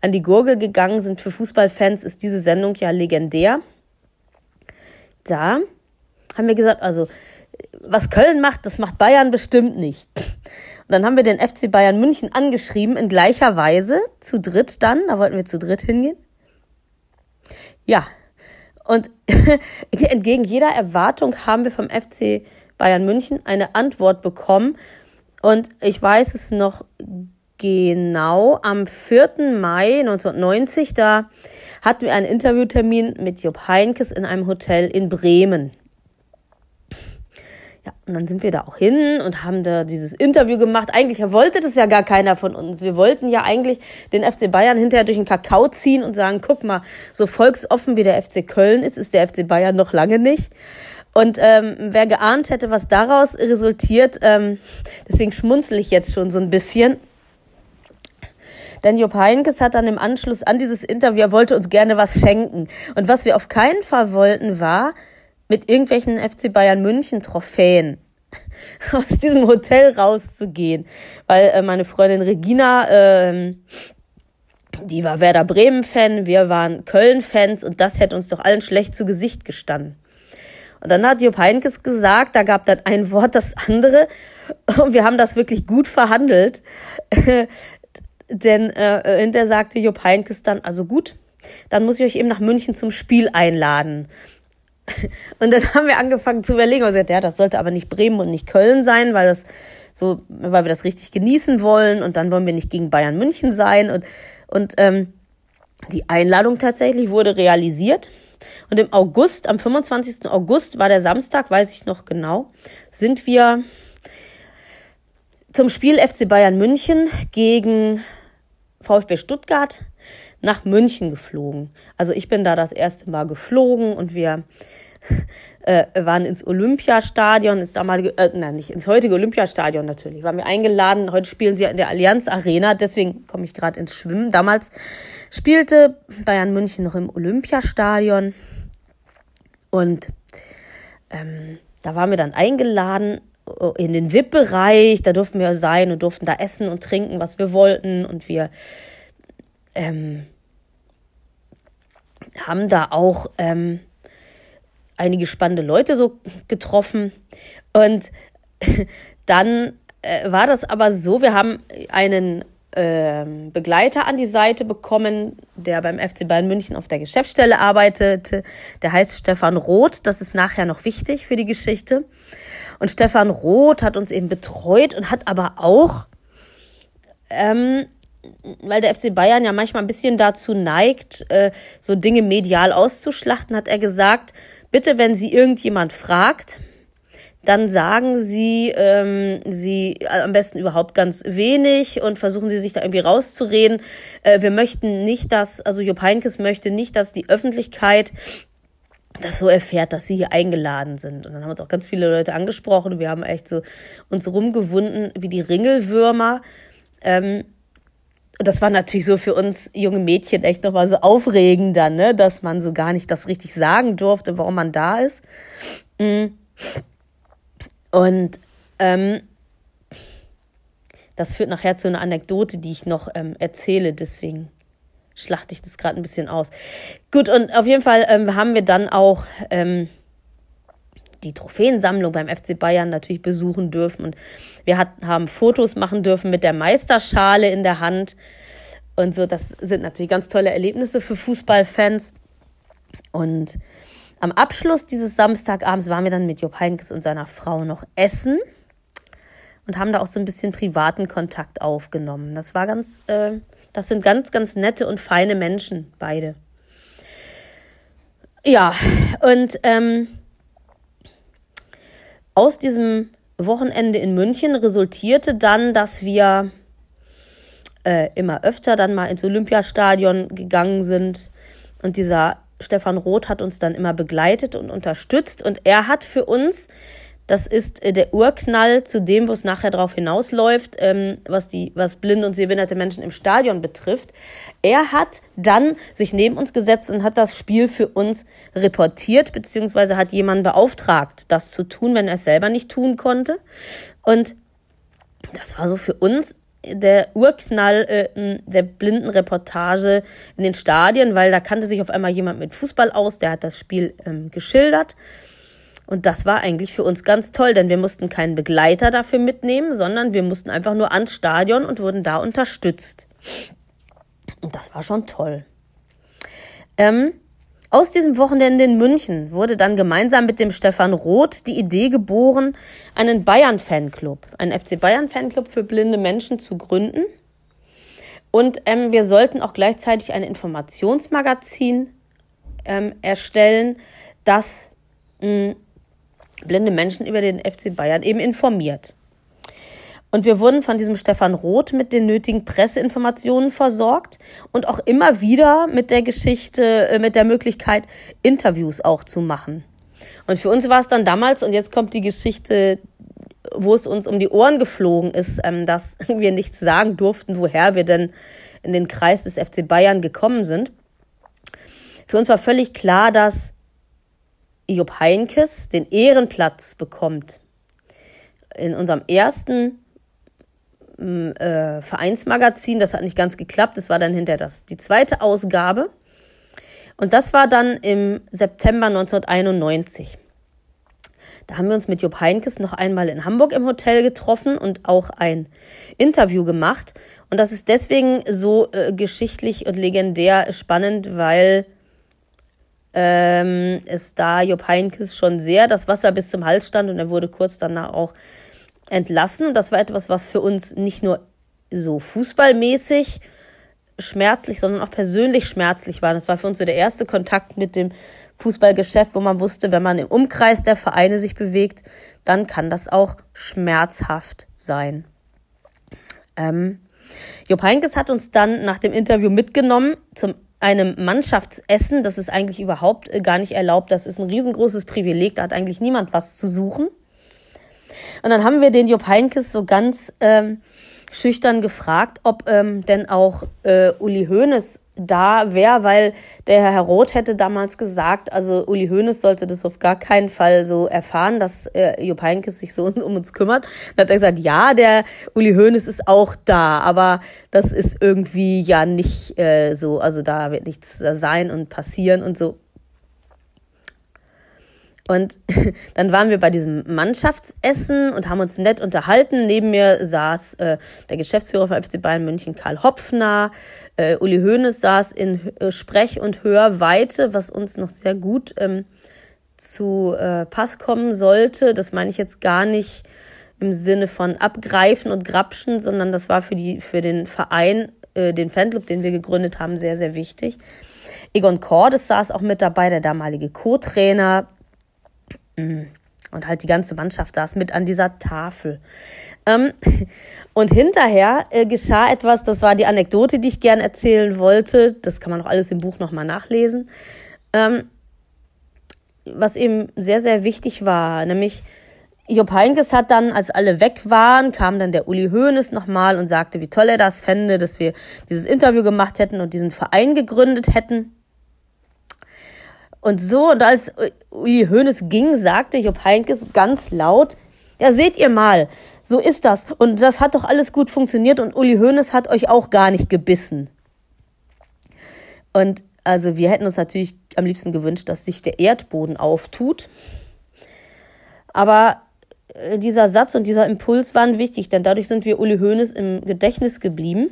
an die Gurgel gegangen sind für Fußballfans, ist diese Sendung ja legendär. Da haben wir gesagt, also was Köln macht, das macht Bayern bestimmt nicht. Und dann haben wir den FC Bayern München angeschrieben in gleicher Weise, zu dritt dann, da wollten wir zu dritt hingehen. Ja, und [LAUGHS] entgegen jeder Erwartung haben wir vom FC Bayern München eine Antwort bekommen. Und ich weiß es noch genau, am 4. Mai 1990, da hatten wir einen Interviewtermin mit Jupp Heinkes in einem Hotel in Bremen. Ja, und dann sind wir da auch hin und haben da dieses Interview gemacht. Eigentlich wollte das ja gar keiner von uns. Wir wollten ja eigentlich den FC Bayern hinterher durch den Kakao ziehen und sagen, guck mal, so volksoffen wie der FC Köln ist, ist der FC Bayern noch lange nicht. Und ähm, wer geahnt hätte, was daraus resultiert, ähm, deswegen schmunzel ich jetzt schon so ein bisschen. Denn Jupp Heinkes hat dann im Anschluss an dieses Interview, er wollte uns gerne was schenken. Und was wir auf keinen Fall wollten, war, mit irgendwelchen FC Bayern München Trophäen [LAUGHS] aus diesem Hotel rauszugehen, weil äh, meine Freundin Regina, äh, die war Werder Bremen Fan, wir waren Köln Fans und das hätte uns doch allen schlecht zu Gesicht gestanden. Und dann hat Jupp Heinkes gesagt, da gab dann ein Wort das andere und wir haben das wirklich gut verhandelt, [LAUGHS] denn äh, hinterher sagte Jupp Heinkes dann, also gut, dann muss ich euch eben nach München zum Spiel einladen. [LAUGHS] Und dann haben wir angefangen zu überlegen, und gesagt, ja, das sollte aber nicht Bremen und nicht Köln sein, weil das so, weil wir das richtig genießen wollen und dann wollen wir nicht gegen Bayern München sein und und ähm, die Einladung tatsächlich wurde realisiert. Und im August, am 25. August war der Samstag, weiß ich noch genau, sind wir zum Spiel FC Bayern München gegen VfB Stuttgart nach München geflogen. Also ich bin da das erste Mal geflogen und wir [LAUGHS] äh, waren ins Olympiastadion, ins damalige, äh, nein, nicht ins heutige Olympiastadion natürlich. Waren wir eingeladen. Heute spielen sie ja in der Allianz Arena, deswegen komme ich gerade ins Schwimmen. Damals spielte Bayern München noch im Olympiastadion und ähm, da waren wir dann eingeladen in den VIP-Bereich. Da durften wir sein und durften da essen und trinken, was wir wollten und wir ähm, haben da auch ähm, einige spannende Leute so getroffen. Und [LAUGHS] dann äh, war das aber so, wir haben einen äh, Begleiter an die Seite bekommen, der beim FC Bayern München auf der Geschäftsstelle arbeitete. Der heißt Stefan Roth. Das ist nachher noch wichtig für die Geschichte. Und Stefan Roth hat uns eben betreut und hat aber auch ähm, weil der FC Bayern ja manchmal ein bisschen dazu neigt, äh, so Dinge medial auszuschlachten, hat er gesagt, bitte, wenn Sie irgendjemand fragt, dann sagen Sie, ähm, Sie am besten überhaupt ganz wenig und versuchen Sie sich da irgendwie rauszureden. Äh, wir möchten nicht, dass, also Jupp Heynckes möchte nicht, dass die Öffentlichkeit das so erfährt, dass sie hier eingeladen sind. Und dann haben uns auch ganz viele Leute angesprochen. Wir haben echt so uns rumgewunden wie die Ringelwürmer. Ähm, und das war natürlich so für uns junge Mädchen echt nochmal so aufregender, ne? dass man so gar nicht das richtig sagen durfte, warum man da ist. Mm. Und ähm, das führt nachher zu einer Anekdote, die ich noch ähm, erzähle, deswegen schlachte ich das gerade ein bisschen aus. Gut, und auf jeden Fall ähm, haben wir dann auch ähm, die Trophäensammlung beim FC Bayern natürlich besuchen dürfen. Und wir hat, haben Fotos machen dürfen mit der Meisterschale in der Hand. Und so, das sind natürlich ganz tolle Erlebnisse für Fußballfans. Und am Abschluss dieses Samstagabends waren wir dann mit Jupp Heynckes und seiner Frau noch essen und haben da auch so ein bisschen privaten Kontakt aufgenommen. Das war ganz, äh, das sind ganz, ganz nette und feine Menschen, beide. Ja, und ähm, aus diesem Wochenende in München resultierte dann, dass wir äh, immer öfter dann mal ins Olympiastadion gegangen sind. Und dieser Stefan Roth hat uns dann immer begleitet und unterstützt. Und er hat für uns, das ist äh, der Urknall zu dem, wo es nachher drauf hinausläuft, ähm, was die, was blinde und sehbehinderte Menschen im Stadion betrifft. Er hat dann sich neben uns gesetzt und hat das Spiel für uns reportiert, beziehungsweise hat jemanden beauftragt, das zu tun, wenn er es selber nicht tun konnte. Und das war so für uns der Urknall äh, der Blindenreportage in den Stadien, weil da kannte sich auf einmal jemand mit Fußball aus, der hat das Spiel ähm, geschildert. Und das war eigentlich für uns ganz toll, denn wir mussten keinen Begleiter dafür mitnehmen, sondern wir mussten einfach nur ans Stadion und wurden da unterstützt. Und das war schon toll. Ähm, aus diesem Wochenende in München wurde dann gemeinsam mit dem Stefan Roth die Idee geboren, einen Bayern-Fanclub, einen FC Bayern-Fanclub für blinde Menschen zu gründen. Und ähm, wir sollten auch gleichzeitig ein Informationsmagazin ähm, erstellen, das mh, blinde Menschen über den FC Bayern eben informiert. Und wir wurden von diesem Stefan Roth mit den nötigen Presseinformationen versorgt und auch immer wieder mit der Geschichte, äh, mit der Möglichkeit, Interviews auch zu machen. Und für uns war es dann damals, und jetzt kommt die Geschichte, wo es uns um die Ohren geflogen ist, ähm, dass [LAUGHS] wir nichts sagen durften, woher wir denn in den Kreis des FC Bayern gekommen sind. Für uns war völlig klar, dass Job Heinkes den Ehrenplatz bekommt. In unserem ersten äh, Vereinsmagazin. Das hat nicht ganz geklappt. Das war dann hinter das die zweite Ausgabe. Und das war dann im September 1991. Da haben wir uns mit Jupp Heinkes noch einmal in Hamburg im Hotel getroffen und auch ein Interview gemacht. Und das ist deswegen so äh, geschichtlich und legendär spannend, weil ähm, es da Jupp Heinkes schon sehr das Wasser bis zum Hals stand und er wurde kurz danach auch entlassen. Das war etwas, was für uns nicht nur so fußballmäßig schmerzlich, sondern auch persönlich schmerzlich war. Das war für uns so der erste Kontakt mit dem Fußballgeschäft, wo man wusste, wenn man im Umkreis der Vereine sich bewegt, dann kann das auch schmerzhaft sein. Ähm, Jupp Heinkes hat uns dann nach dem Interview mitgenommen zum einem Mannschaftsessen. Das ist eigentlich überhaupt äh, gar nicht erlaubt. Das ist ein riesengroßes Privileg. Da hat eigentlich niemand was zu suchen. Und dann haben wir den Jupp Heinkes so ganz ähm, schüchtern gefragt, ob ähm, denn auch äh, Uli Hoeneß da wäre, weil der Herr Roth hätte damals gesagt, also Uli Hoeneß sollte das auf gar keinen Fall so erfahren, dass äh, Jupp Heynckes sich so [LAUGHS] um uns kümmert. Dann hat er gesagt, ja, der Uli Hoeneß ist auch da, aber das ist irgendwie ja nicht äh, so, also da wird nichts sein und passieren und so. Und [LAUGHS] dann waren wir bei diesem Mannschaftsessen und haben uns nett unterhalten. Neben mir saß äh, der Geschäftsführer von FC Bayern München, Karl Hopfner. Äh, Uli Hoeneß saß in äh, Sprech- und Hörweite, was uns noch sehr gut ähm, zu äh, Pass kommen sollte. Das meine ich jetzt gar nicht im Sinne von abgreifen und grapschen, sondern das war für, die, für den Verein, äh, den Fanclub, den wir gegründet haben, sehr, sehr wichtig. Egon Cordes saß auch mit dabei, der damalige Co-Trainer. Und halt die ganze Mannschaft saß mit an dieser Tafel. Ähm, [LAUGHS] und hinterher äh, geschah etwas, das war die Anekdote, die ich gern erzählen wollte. Das kann man auch alles im Buch nochmal nachlesen. Ähm, was eben sehr, sehr wichtig war, nämlich Job Heinkes hat dann, als alle weg waren, kam dann der Uli Hoeneß nochmal und sagte, wie toll er das fände, dass wir dieses Interview gemacht hätten und diesen Verein gegründet hätten. Und so, und als Uli Hoeneß ging, sagte Jupp Heinkes ganz laut, ja, seht ihr mal, so ist das. Und das hat doch alles gut funktioniert und Uli Hoeneß hat euch auch gar nicht gebissen. Und also wir hätten uns natürlich am liebsten gewünscht, dass sich der Erdboden auftut. Aber äh, dieser Satz und dieser Impuls waren wichtig, denn dadurch sind wir Uli Hoeneß im Gedächtnis geblieben.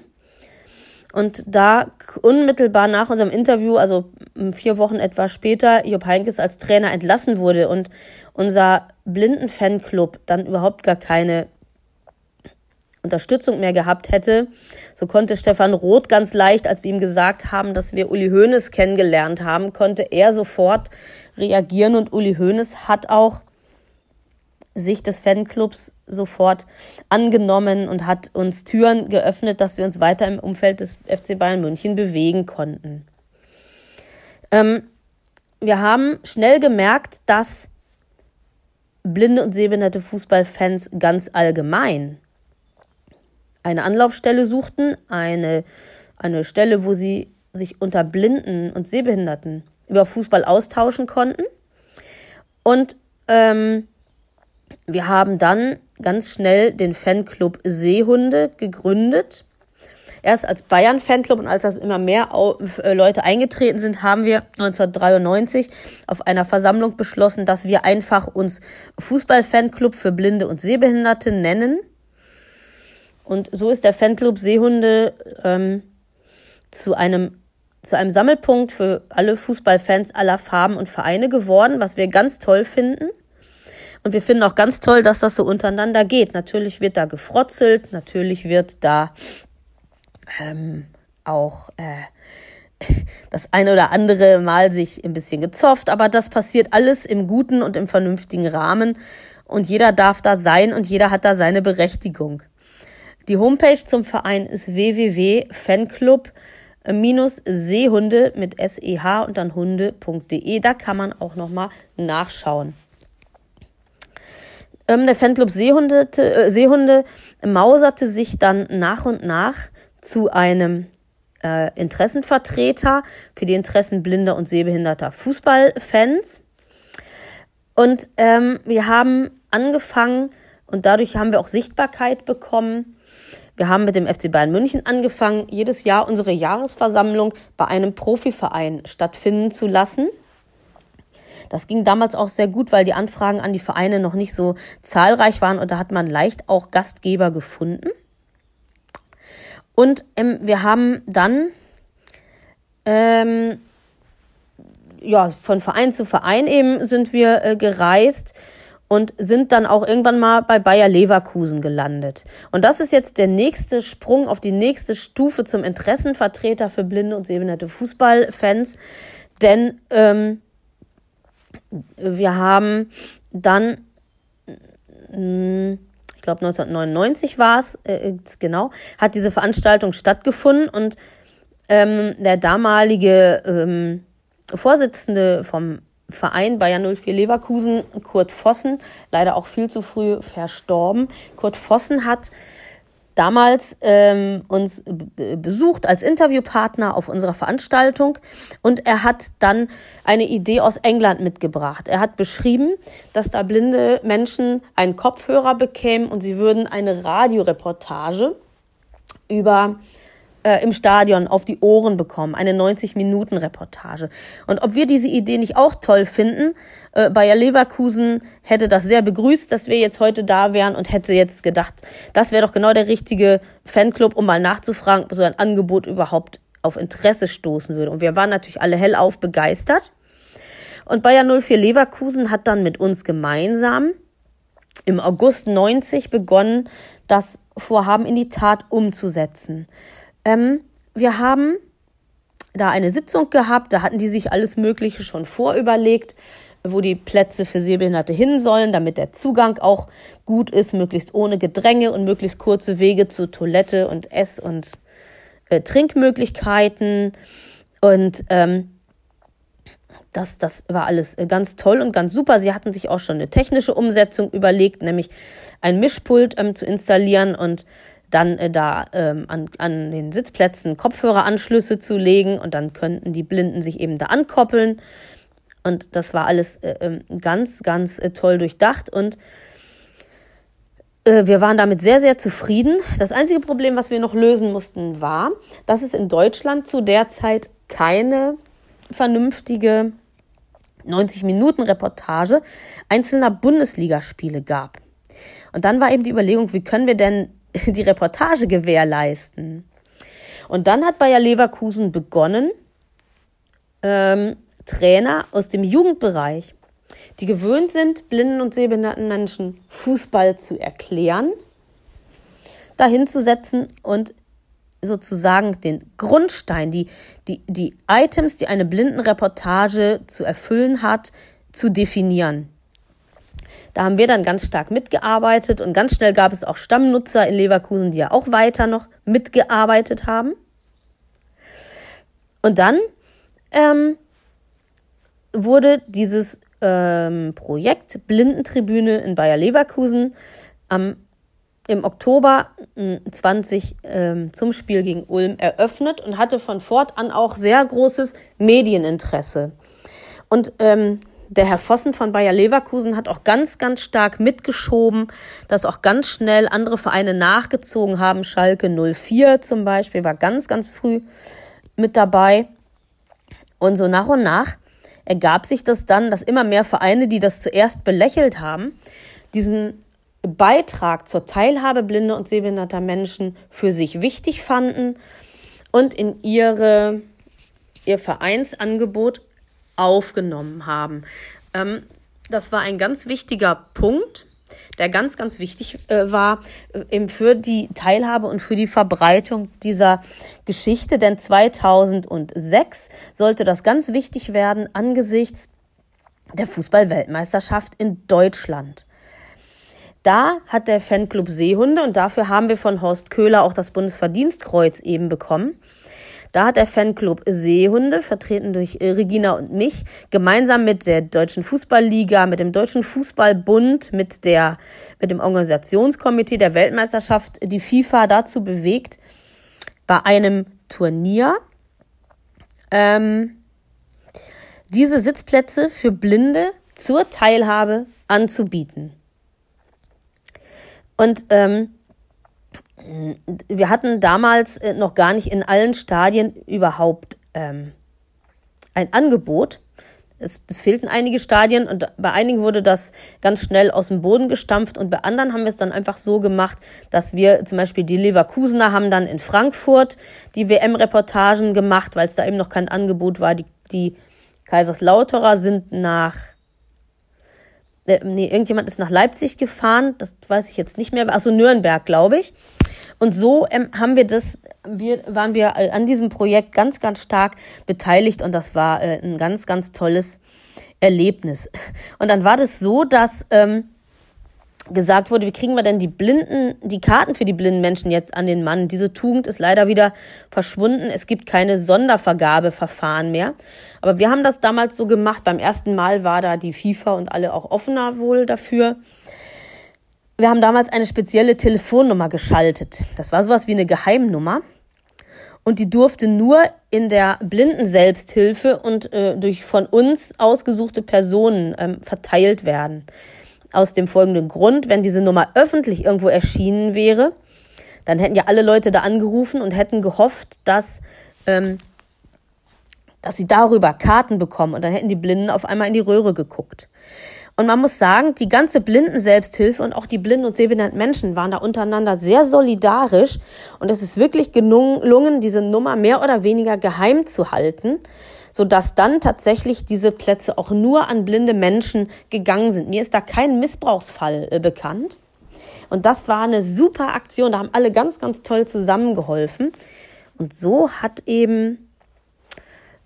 Und da unmittelbar nach unserem Interview, also vier Wochen etwa später, Jupp Heinkes als Trainer entlassen wurde und unser Blinden-Fanclub dann überhaupt gar keine Unterstützung mehr gehabt hätte. So konnte Stefan Roth ganz leicht, als wir ihm gesagt haben, dass wir Uli Hoeneß kennengelernt haben, konnte er sofort reagieren und Uli Hoeneß hat auch sich des Fanclubs sofort angenommen und hat uns Türen geöffnet, dass wir uns weiter im Umfeld des FC Bayern München bewegen konnten. Ähm, wir haben schnell gemerkt, dass blinde und sehbehinderte Fußballfans ganz allgemein eine Anlaufstelle suchten, eine, eine Stelle, wo sie sich unter Blinden und Sehbehinderten über Fußball austauschen konnten. Und ähm, wir haben dann ganz schnell den Fanclub Seehunde gegründet. Erst als Bayern-Fanclub und als das immer mehr äh, Leute eingetreten sind, haben wir 1993 auf einer Versammlung beschlossen, dass wir einfach uns Fußball-Fanclub für Blinde und Sehbehinderte nennen. Und so ist der Fanclub Seehunde ähm, zu einem zu einem Sammelpunkt für alle Fußballfans aller Farben und Vereine geworden, was wir ganz toll finden. Und wir finden auch ganz toll, dass das so untereinander geht. Natürlich wird da gefrotzelt, natürlich wird da ähm, auch äh, [LAUGHS] das eine oder andere Mal sich ein bisschen gezofft, aber das passiert alles im guten und im vernünftigen Rahmen und jeder darf da sein und jeder hat da seine Berechtigung. Die Homepage zum Verein ist www.fanclub Seehunde mit SEH und dann hunde.de. Da kann man auch nochmal nachschauen. Ähm, der Fanclub Seehunde, äh, Seehunde mauserte sich dann nach und nach zu einem äh, Interessenvertreter für die Interessen blinder und sehbehinderter Fußballfans. Und ähm, wir haben angefangen und dadurch haben wir auch Sichtbarkeit bekommen. Wir haben mit dem FC Bayern München angefangen, jedes Jahr unsere Jahresversammlung bei einem Profiverein stattfinden zu lassen. Das ging damals auch sehr gut, weil die Anfragen an die Vereine noch nicht so zahlreich waren und da hat man leicht auch Gastgeber gefunden. Und ähm, wir haben dann ähm, ja, von Verein zu Verein eben sind wir äh, gereist und sind dann auch irgendwann mal bei Bayer Leverkusen gelandet. Und das ist jetzt der nächste Sprung auf die nächste Stufe zum Interessenvertreter für blinde und sehbehinderte Fußballfans. Denn ähm, wir haben dann, hm, ich glaube 1999 war es, äh, genau, hat diese Veranstaltung stattgefunden und ähm, der damalige ähm, Vorsitzende vom Verein Bayern 04 Leverkusen, Kurt Vossen, leider auch viel zu früh verstorben. Kurt Vossen hat damals ähm, uns besucht als Interviewpartner auf unserer Veranstaltung und er hat dann eine Idee aus England mitgebracht. Er hat beschrieben, dass da blinde Menschen einen Kopfhörer bekämen und sie würden eine Radioreportage über äh, im Stadion auf die Ohren bekommen, eine 90-Minuten-Reportage. Und ob wir diese Idee nicht auch toll finden, äh, Bayer Leverkusen hätte das sehr begrüßt, dass wir jetzt heute da wären und hätte jetzt gedacht, das wäre doch genau der richtige Fanclub, um mal nachzufragen, ob so ein Angebot überhaupt auf Interesse stoßen würde. Und wir waren natürlich alle hellauf begeistert. Und Bayer 04 Leverkusen hat dann mit uns gemeinsam im August 90 begonnen, das Vorhaben in die Tat umzusetzen. Ähm, wir haben da eine Sitzung gehabt, da hatten die sich alles Mögliche schon vorüberlegt, wo die Plätze für Sehbehinderte hin sollen, damit der Zugang auch gut ist, möglichst ohne Gedränge und möglichst kurze Wege zur Toilette und Ess- und äh, Trinkmöglichkeiten. Und ähm, das, das war alles äh, ganz toll und ganz super. Sie hatten sich auch schon eine technische Umsetzung überlegt, nämlich ein Mischpult ähm, zu installieren und dann äh, da ähm, an, an den Sitzplätzen Kopfhöreranschlüsse zu legen und dann könnten die Blinden sich eben da ankoppeln. Und das war alles äh, ähm, ganz, ganz äh, toll durchdacht und äh, wir waren damit sehr, sehr zufrieden. Das einzige Problem, was wir noch lösen mussten, war, dass es in Deutschland zu der Zeit keine vernünftige 90-Minuten-Reportage einzelner Bundesligaspiele gab. Und dann war eben die Überlegung, wie können wir denn [LAUGHS] die Reportage gewährleisten. Und dann hat Bayer Leverkusen begonnen, ähm, Trainer aus dem Jugendbereich, die gewöhnt sind, blinden und sehbehinderten Menschen Fußball zu erklären, dahin zu setzen und sozusagen den Grundstein, die, die, die Items, die eine Blindenreportage zu erfüllen hat, zu definieren. Da haben wir dann ganz stark mitgearbeitet und ganz schnell gab es auch Stammnutzer in Leverkusen, die ja auch weiter noch mitgearbeitet haben. Und dann ähm, wurde dieses ähm, Projekt Blindentribüne in Bayer Leverkusen am im Oktober 20 ähm, zum Spiel gegen Ulm eröffnet und hatte von fortan auch sehr großes Medieninteresse. Und ähm, der Herr Vossen von Bayer Leverkusen hat auch ganz, ganz stark mitgeschoben, dass auch ganz schnell andere Vereine nachgezogen haben. Schalke 04 zum Beispiel war ganz, ganz früh mit dabei. Und so nach und nach ergab sich das dann, dass immer mehr Vereine, die das zuerst belächelt haben, diesen Beitrag zur Teilhabe blinder und sehbehinderter Menschen für sich wichtig fanden und in ihre, ihr Vereinsangebot aufgenommen haben. Ähm, das war ein ganz wichtiger Punkt, der ganz, ganz wichtig äh, war äh, für die Teilhabe und für die Verbreitung dieser Geschichte. Denn 2006 sollte das ganz wichtig werden angesichts der Fußball-Weltmeisterschaft in Deutschland. Da hat der Fanclub Seehunde und dafür haben wir von Horst Köhler auch das Bundesverdienstkreuz eben bekommen. Da hat der Fanclub Seehunde, vertreten durch äh, Regina und mich, gemeinsam mit der Deutschen Fußballliga, mit dem Deutschen Fußballbund, mit der, mit dem Organisationskomitee der Weltmeisterschaft die FIFA dazu bewegt, bei einem Turnier ähm, diese Sitzplätze für Blinde zur Teilhabe anzubieten. Und ähm, wir hatten damals äh, noch gar nicht in allen Stadien überhaupt ähm, ein Angebot. Es, es fehlten einige Stadien und bei einigen wurde das ganz schnell aus dem Boden gestampft und bei anderen haben wir es dann einfach so gemacht, dass wir zum Beispiel die Leverkusener haben dann in Frankfurt die WM-Reportagen gemacht, weil es da eben noch kein Angebot war. Die, die Kaiserslauterer sind nach äh, nee, irgendjemand ist nach Leipzig gefahren, das weiß ich jetzt nicht mehr, also Nürnberg, glaube ich. Und so ähm, haben wir das, wir, waren wir äh, an diesem Projekt ganz, ganz stark beteiligt und das war äh, ein ganz, ganz tolles Erlebnis. Und dann war das so, dass ähm, gesagt wurde, wie kriegen wir denn die blinden, die Karten für die blinden Menschen jetzt an den Mann? Diese Tugend ist leider wieder verschwunden. Es gibt keine Sondervergabeverfahren mehr. Aber wir haben das damals so gemacht. Beim ersten Mal war da die FIFA und alle auch offener wohl dafür. Wir haben damals eine spezielle Telefonnummer geschaltet. Das war sowas wie eine Geheimnummer. Und die durfte nur in der Blinden-Selbsthilfe und äh, durch von uns ausgesuchte Personen ähm, verteilt werden. Aus dem folgenden Grund, wenn diese Nummer öffentlich irgendwo erschienen wäre, dann hätten ja alle Leute da angerufen und hätten gehofft, dass ähm, dass sie darüber Karten bekommen und dann hätten die Blinden auf einmal in die Röhre geguckt. Und man muss sagen, die ganze Blinden-Selbsthilfe und auch die blinden und sehbehinderten Menschen waren da untereinander sehr solidarisch und es ist wirklich gelungen, diese Nummer mehr oder weniger geheim zu halten, sodass dann tatsächlich diese Plätze auch nur an blinde Menschen gegangen sind. Mir ist da kein Missbrauchsfall äh, bekannt. Und das war eine super Aktion. Da haben alle ganz, ganz toll zusammengeholfen. Und so hat eben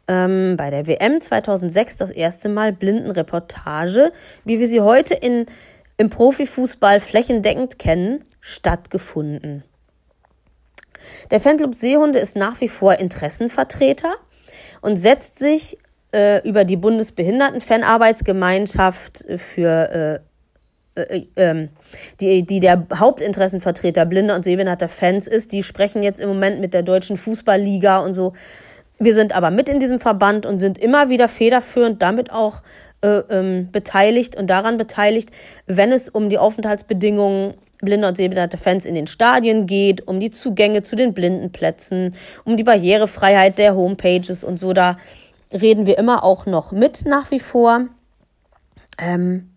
ähm, bei der WM 2006 das erste Mal Blindenreportage, wie wir sie heute in, im Profifußball flächendeckend kennen, stattgefunden. Der Fanclub Seehunde ist nach wie vor Interessenvertreter und setzt sich äh, über die Bundesbehinderten-Fanarbeitsgemeinschaft für äh, äh, ähm, die, die der Hauptinteressenvertreter blinder und sehbehinderter Fans ist, die sprechen jetzt im Moment mit der Deutschen Fußballliga und so wir sind aber mit in diesem Verband und sind immer wieder federführend damit auch äh, ähm, beteiligt und daran beteiligt, wenn es um die Aufenthaltsbedingungen blinder und sehbehinderte Fans in den Stadien geht, um die Zugänge zu den Blindenplätzen, um die Barrierefreiheit der Homepages und so. Da reden wir immer auch noch mit nach wie vor. Ähm,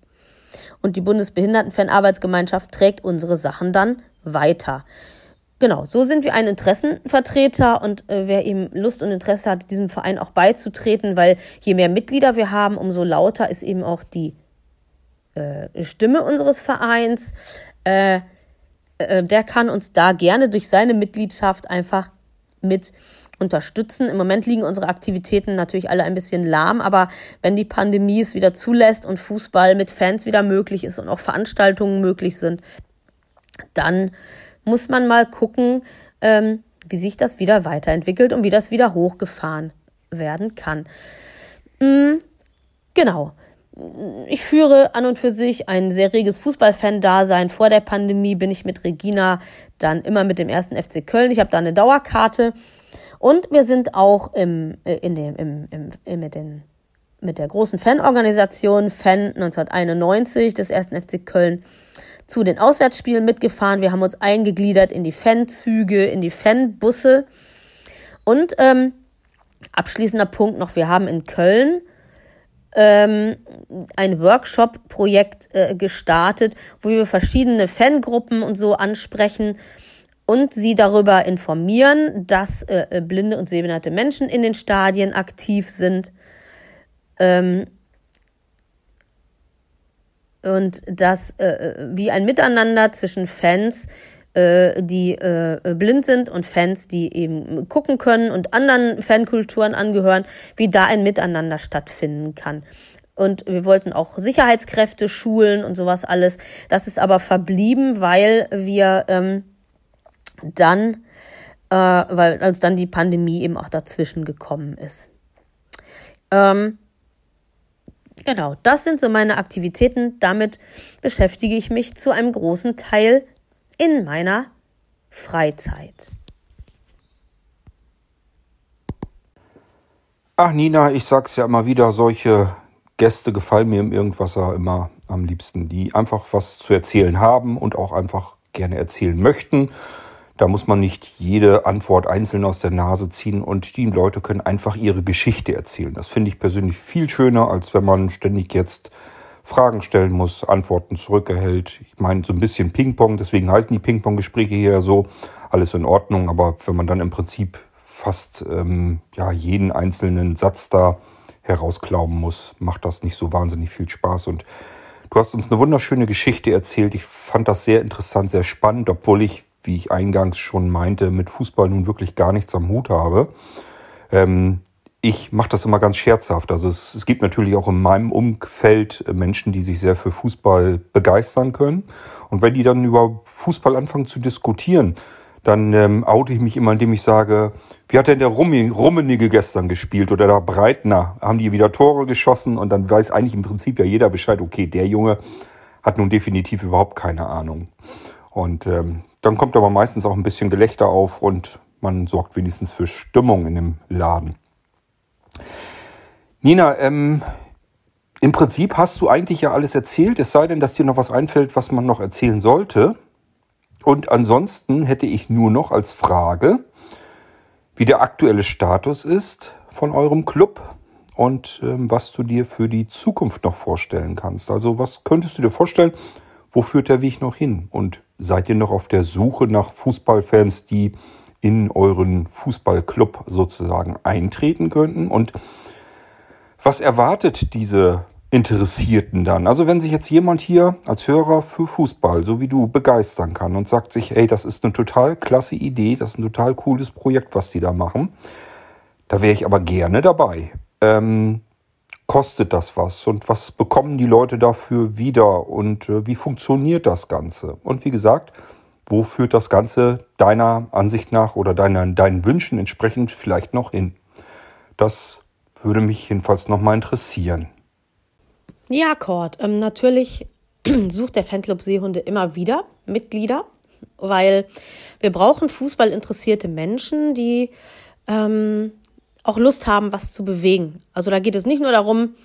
und die Bundesbehindertenfanarbeitsgemeinschaft trägt unsere Sachen dann weiter. Genau, so sind wir ein Interessenvertreter und äh, wer eben Lust und Interesse hat, diesem Verein auch beizutreten, weil je mehr Mitglieder wir haben, umso lauter ist eben auch die äh, Stimme unseres Vereins. Äh, äh, der kann uns da gerne durch seine Mitgliedschaft einfach mit unterstützen. Im Moment liegen unsere Aktivitäten natürlich alle ein bisschen lahm, aber wenn die Pandemie es wieder zulässt und Fußball mit Fans wieder möglich ist und auch Veranstaltungen möglich sind, dann muss man mal gucken, ähm, wie sich das wieder weiterentwickelt und wie das wieder hochgefahren werden kann. Mhm, genau. Ich führe an und für sich ein sehr reges Fußballfan-Dasein. Vor der Pandemie bin ich mit Regina dann immer mit dem ersten FC Köln. Ich habe da eine Dauerkarte und wir sind auch im, äh, in dem, im, im, im, mit, den, mit der großen Fanorganisation Fan 1991 des 1. FC Köln zu den Auswärtsspielen mitgefahren. Wir haben uns eingegliedert in die Fanzüge, in die Fanbusse. Und ähm, abschließender Punkt noch, wir haben in Köln ähm, ein Workshop-Projekt äh, gestartet, wo wir verschiedene Fangruppen und so ansprechen und sie darüber informieren, dass äh, blinde und sehbehinderte Menschen in den Stadien aktiv sind. Ähm, und dass äh, äh, wie ein Miteinander zwischen Fans, äh, die äh, blind sind und Fans, die eben gucken können und anderen Fankulturen angehören, wie da ein Miteinander stattfinden kann. Und wir wollten auch Sicherheitskräfte schulen und sowas alles. Das ist aber verblieben, weil wir ähm, dann, äh, weil als dann die Pandemie eben auch dazwischen gekommen ist. Ähm, genau, das sind so meine Aktivitäten. Damit beschäftige ich mich zu einem großen Teil in meiner Freizeit. Ach Nina, ich sag's ja immer wieder, solche Gäste gefallen mir im Irgendwasser immer am liebsten, die einfach was zu erzählen haben und auch einfach gerne erzählen möchten da muss man nicht jede Antwort einzeln aus der Nase ziehen und die Leute können einfach ihre Geschichte erzählen. Das finde ich persönlich viel schöner, als wenn man ständig jetzt Fragen stellen muss, Antworten zurückerhält. Ich meine, so ein bisschen Ping-Pong, deswegen heißen die Ping-Pong-Gespräche hier ja so. Alles in Ordnung, aber wenn man dann im Prinzip fast ähm, ja, jeden einzelnen Satz da herausklauben muss, macht das nicht so wahnsinnig viel Spaß. Und du hast uns eine wunderschöne Geschichte erzählt. Ich fand das sehr interessant, sehr spannend, obwohl ich wie ich eingangs schon meinte, mit Fußball nun wirklich gar nichts am Hut habe. Ähm, ich mache das immer ganz scherzhaft. Also es, es, gibt natürlich auch in meinem Umfeld Menschen, die sich sehr für Fußball begeistern können. Und wenn die dann über Fußball anfangen zu diskutieren, dann ähm, oute ich mich immer, indem ich sage, wie hat denn der Rummenige gestern gespielt oder der Breitner? Haben die wieder Tore geschossen? Und dann weiß eigentlich im Prinzip ja jeder Bescheid, okay, der Junge hat nun definitiv überhaupt keine Ahnung. Und ähm, dann kommt aber meistens auch ein bisschen Gelächter auf und man sorgt wenigstens für Stimmung in dem Laden. Nina, ähm, im Prinzip hast du eigentlich ja alles erzählt, es sei denn, dass dir noch was einfällt, was man noch erzählen sollte. Und ansonsten hätte ich nur noch als Frage, wie der aktuelle Status ist von eurem Club und ähm, was du dir für die Zukunft noch vorstellen kannst. Also was könntest du dir vorstellen, wo führt der Weg noch hin? Und seid ihr noch auf der Suche nach Fußballfans, die in euren Fußballclub sozusagen eintreten könnten? Und was erwartet diese Interessierten dann? Also wenn sich jetzt jemand hier als Hörer für Fußball, so wie du, begeistern kann und sagt sich, ey, das ist eine total klasse Idee, das ist ein total cooles Projekt, was die da machen, da wäre ich aber gerne dabei. Ähm, kostet das was und was bekommen die Leute dafür wieder und äh, wie funktioniert das Ganze? Und wie gesagt, wo führt das Ganze deiner Ansicht nach oder deiner, deinen Wünschen entsprechend vielleicht noch hin? Das würde mich jedenfalls nochmal interessieren. Ja, Cord, ähm, natürlich [CLEARS THROAT] sucht der Fanclub Seehunde immer wieder Mitglieder, weil wir brauchen fußballinteressierte Menschen, die ähm, auch Lust haben, was zu bewegen. Also da geht es nicht nur darum,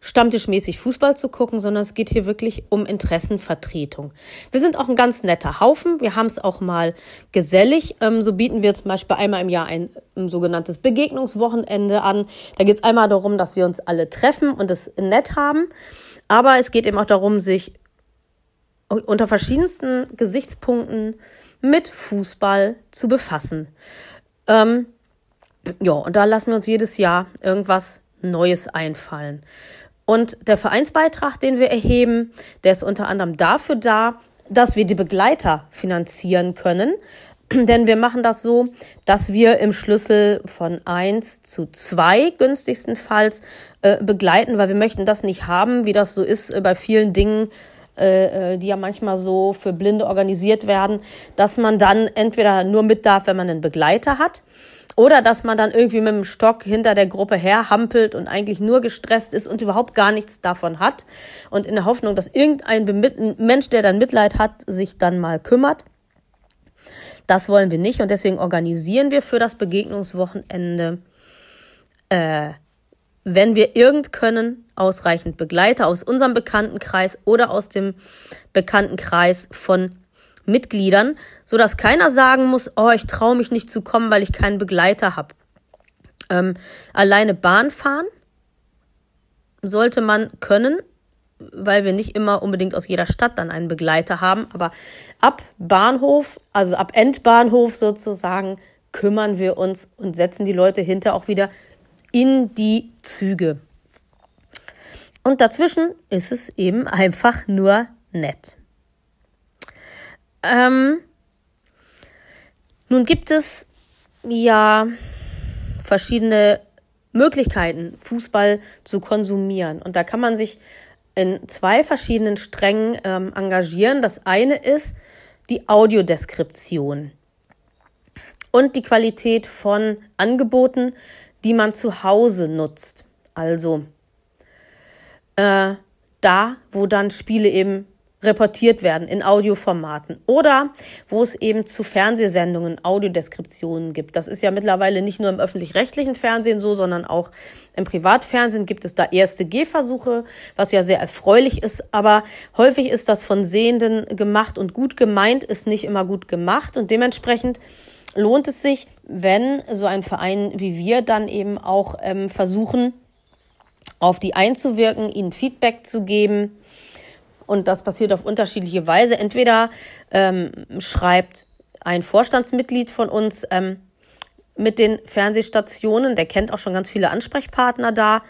stammtischmäßig Fußball zu gucken, sondern es geht hier wirklich um Interessenvertretung. Wir sind auch ein ganz netter Haufen. Wir haben es auch mal gesellig. Ähm, so bieten wir zum Beispiel einmal im Jahr ein, ein sogenanntes Begegnungswochenende an. Da geht es einmal darum, dass wir uns alle treffen und es nett haben. Aber es geht eben auch darum, sich unter verschiedensten Gesichtspunkten mit Fußball zu befassen. Ähm, ja, und da lassen wir uns jedes Jahr irgendwas Neues einfallen. Und der Vereinsbeitrag, den wir erheben, der ist unter anderem dafür da, dass wir die Begleiter finanzieren können. [CLEARS THROAT] Denn wir machen das so, dass wir im Schlüssel von eins zu zwei günstigstenfalls äh, begleiten, weil wir möchten das nicht haben, wie das so ist äh, bei vielen Dingen, äh, äh, die ja manchmal so für Blinde organisiert werden, dass man dann entweder nur mit darf, wenn man einen Begleiter hat, oder dass man dann irgendwie mit dem Stock hinter der Gruppe herhampelt und eigentlich nur gestresst ist und überhaupt gar nichts davon hat. Und in der Hoffnung, dass irgendein Mensch, der dann Mitleid hat, sich dann mal kümmert. Das wollen wir nicht und deswegen organisieren wir für das Begegnungswochenende, äh, wenn wir irgend können, ausreichend Begleiter aus unserem Bekanntenkreis oder aus dem Bekanntenkreis von Mitgliedern, so dass keiner sagen muss, oh, ich traue mich nicht zu kommen, weil ich keinen Begleiter habe. Ähm, alleine Bahn fahren sollte man können, weil wir nicht immer unbedingt aus jeder Stadt dann einen Begleiter haben, aber ab Bahnhof, also ab Endbahnhof sozusagen, kümmern wir uns und setzen die Leute hinter auch wieder in die Züge. Und dazwischen ist es eben einfach nur nett. Ähm, nun gibt es ja verschiedene Möglichkeiten, Fußball zu konsumieren. Und da kann man sich in zwei verschiedenen Strängen ähm, engagieren. Das eine ist die Audiodeskription und die Qualität von Angeboten, die man zu Hause nutzt. Also äh, da, wo dann Spiele eben reportiert werden in Audioformaten oder wo es eben zu Fernsehsendungen Audiodeskriptionen gibt. Das ist ja mittlerweile nicht nur im öffentlich-rechtlichen Fernsehen so, sondern auch im Privatfernsehen gibt es da erste Gehversuche, was ja sehr erfreulich ist, aber häufig ist das von Sehenden gemacht und gut gemeint ist nicht immer gut gemacht. Und dementsprechend lohnt es sich, wenn so ein Verein wie wir dann eben auch ähm, versuchen, auf die einzuwirken, ihnen Feedback zu geben, und das passiert auf unterschiedliche Weise. Entweder ähm, schreibt ein Vorstandsmitglied von uns ähm, mit den Fernsehstationen, der kennt auch schon ganz viele Ansprechpartner da,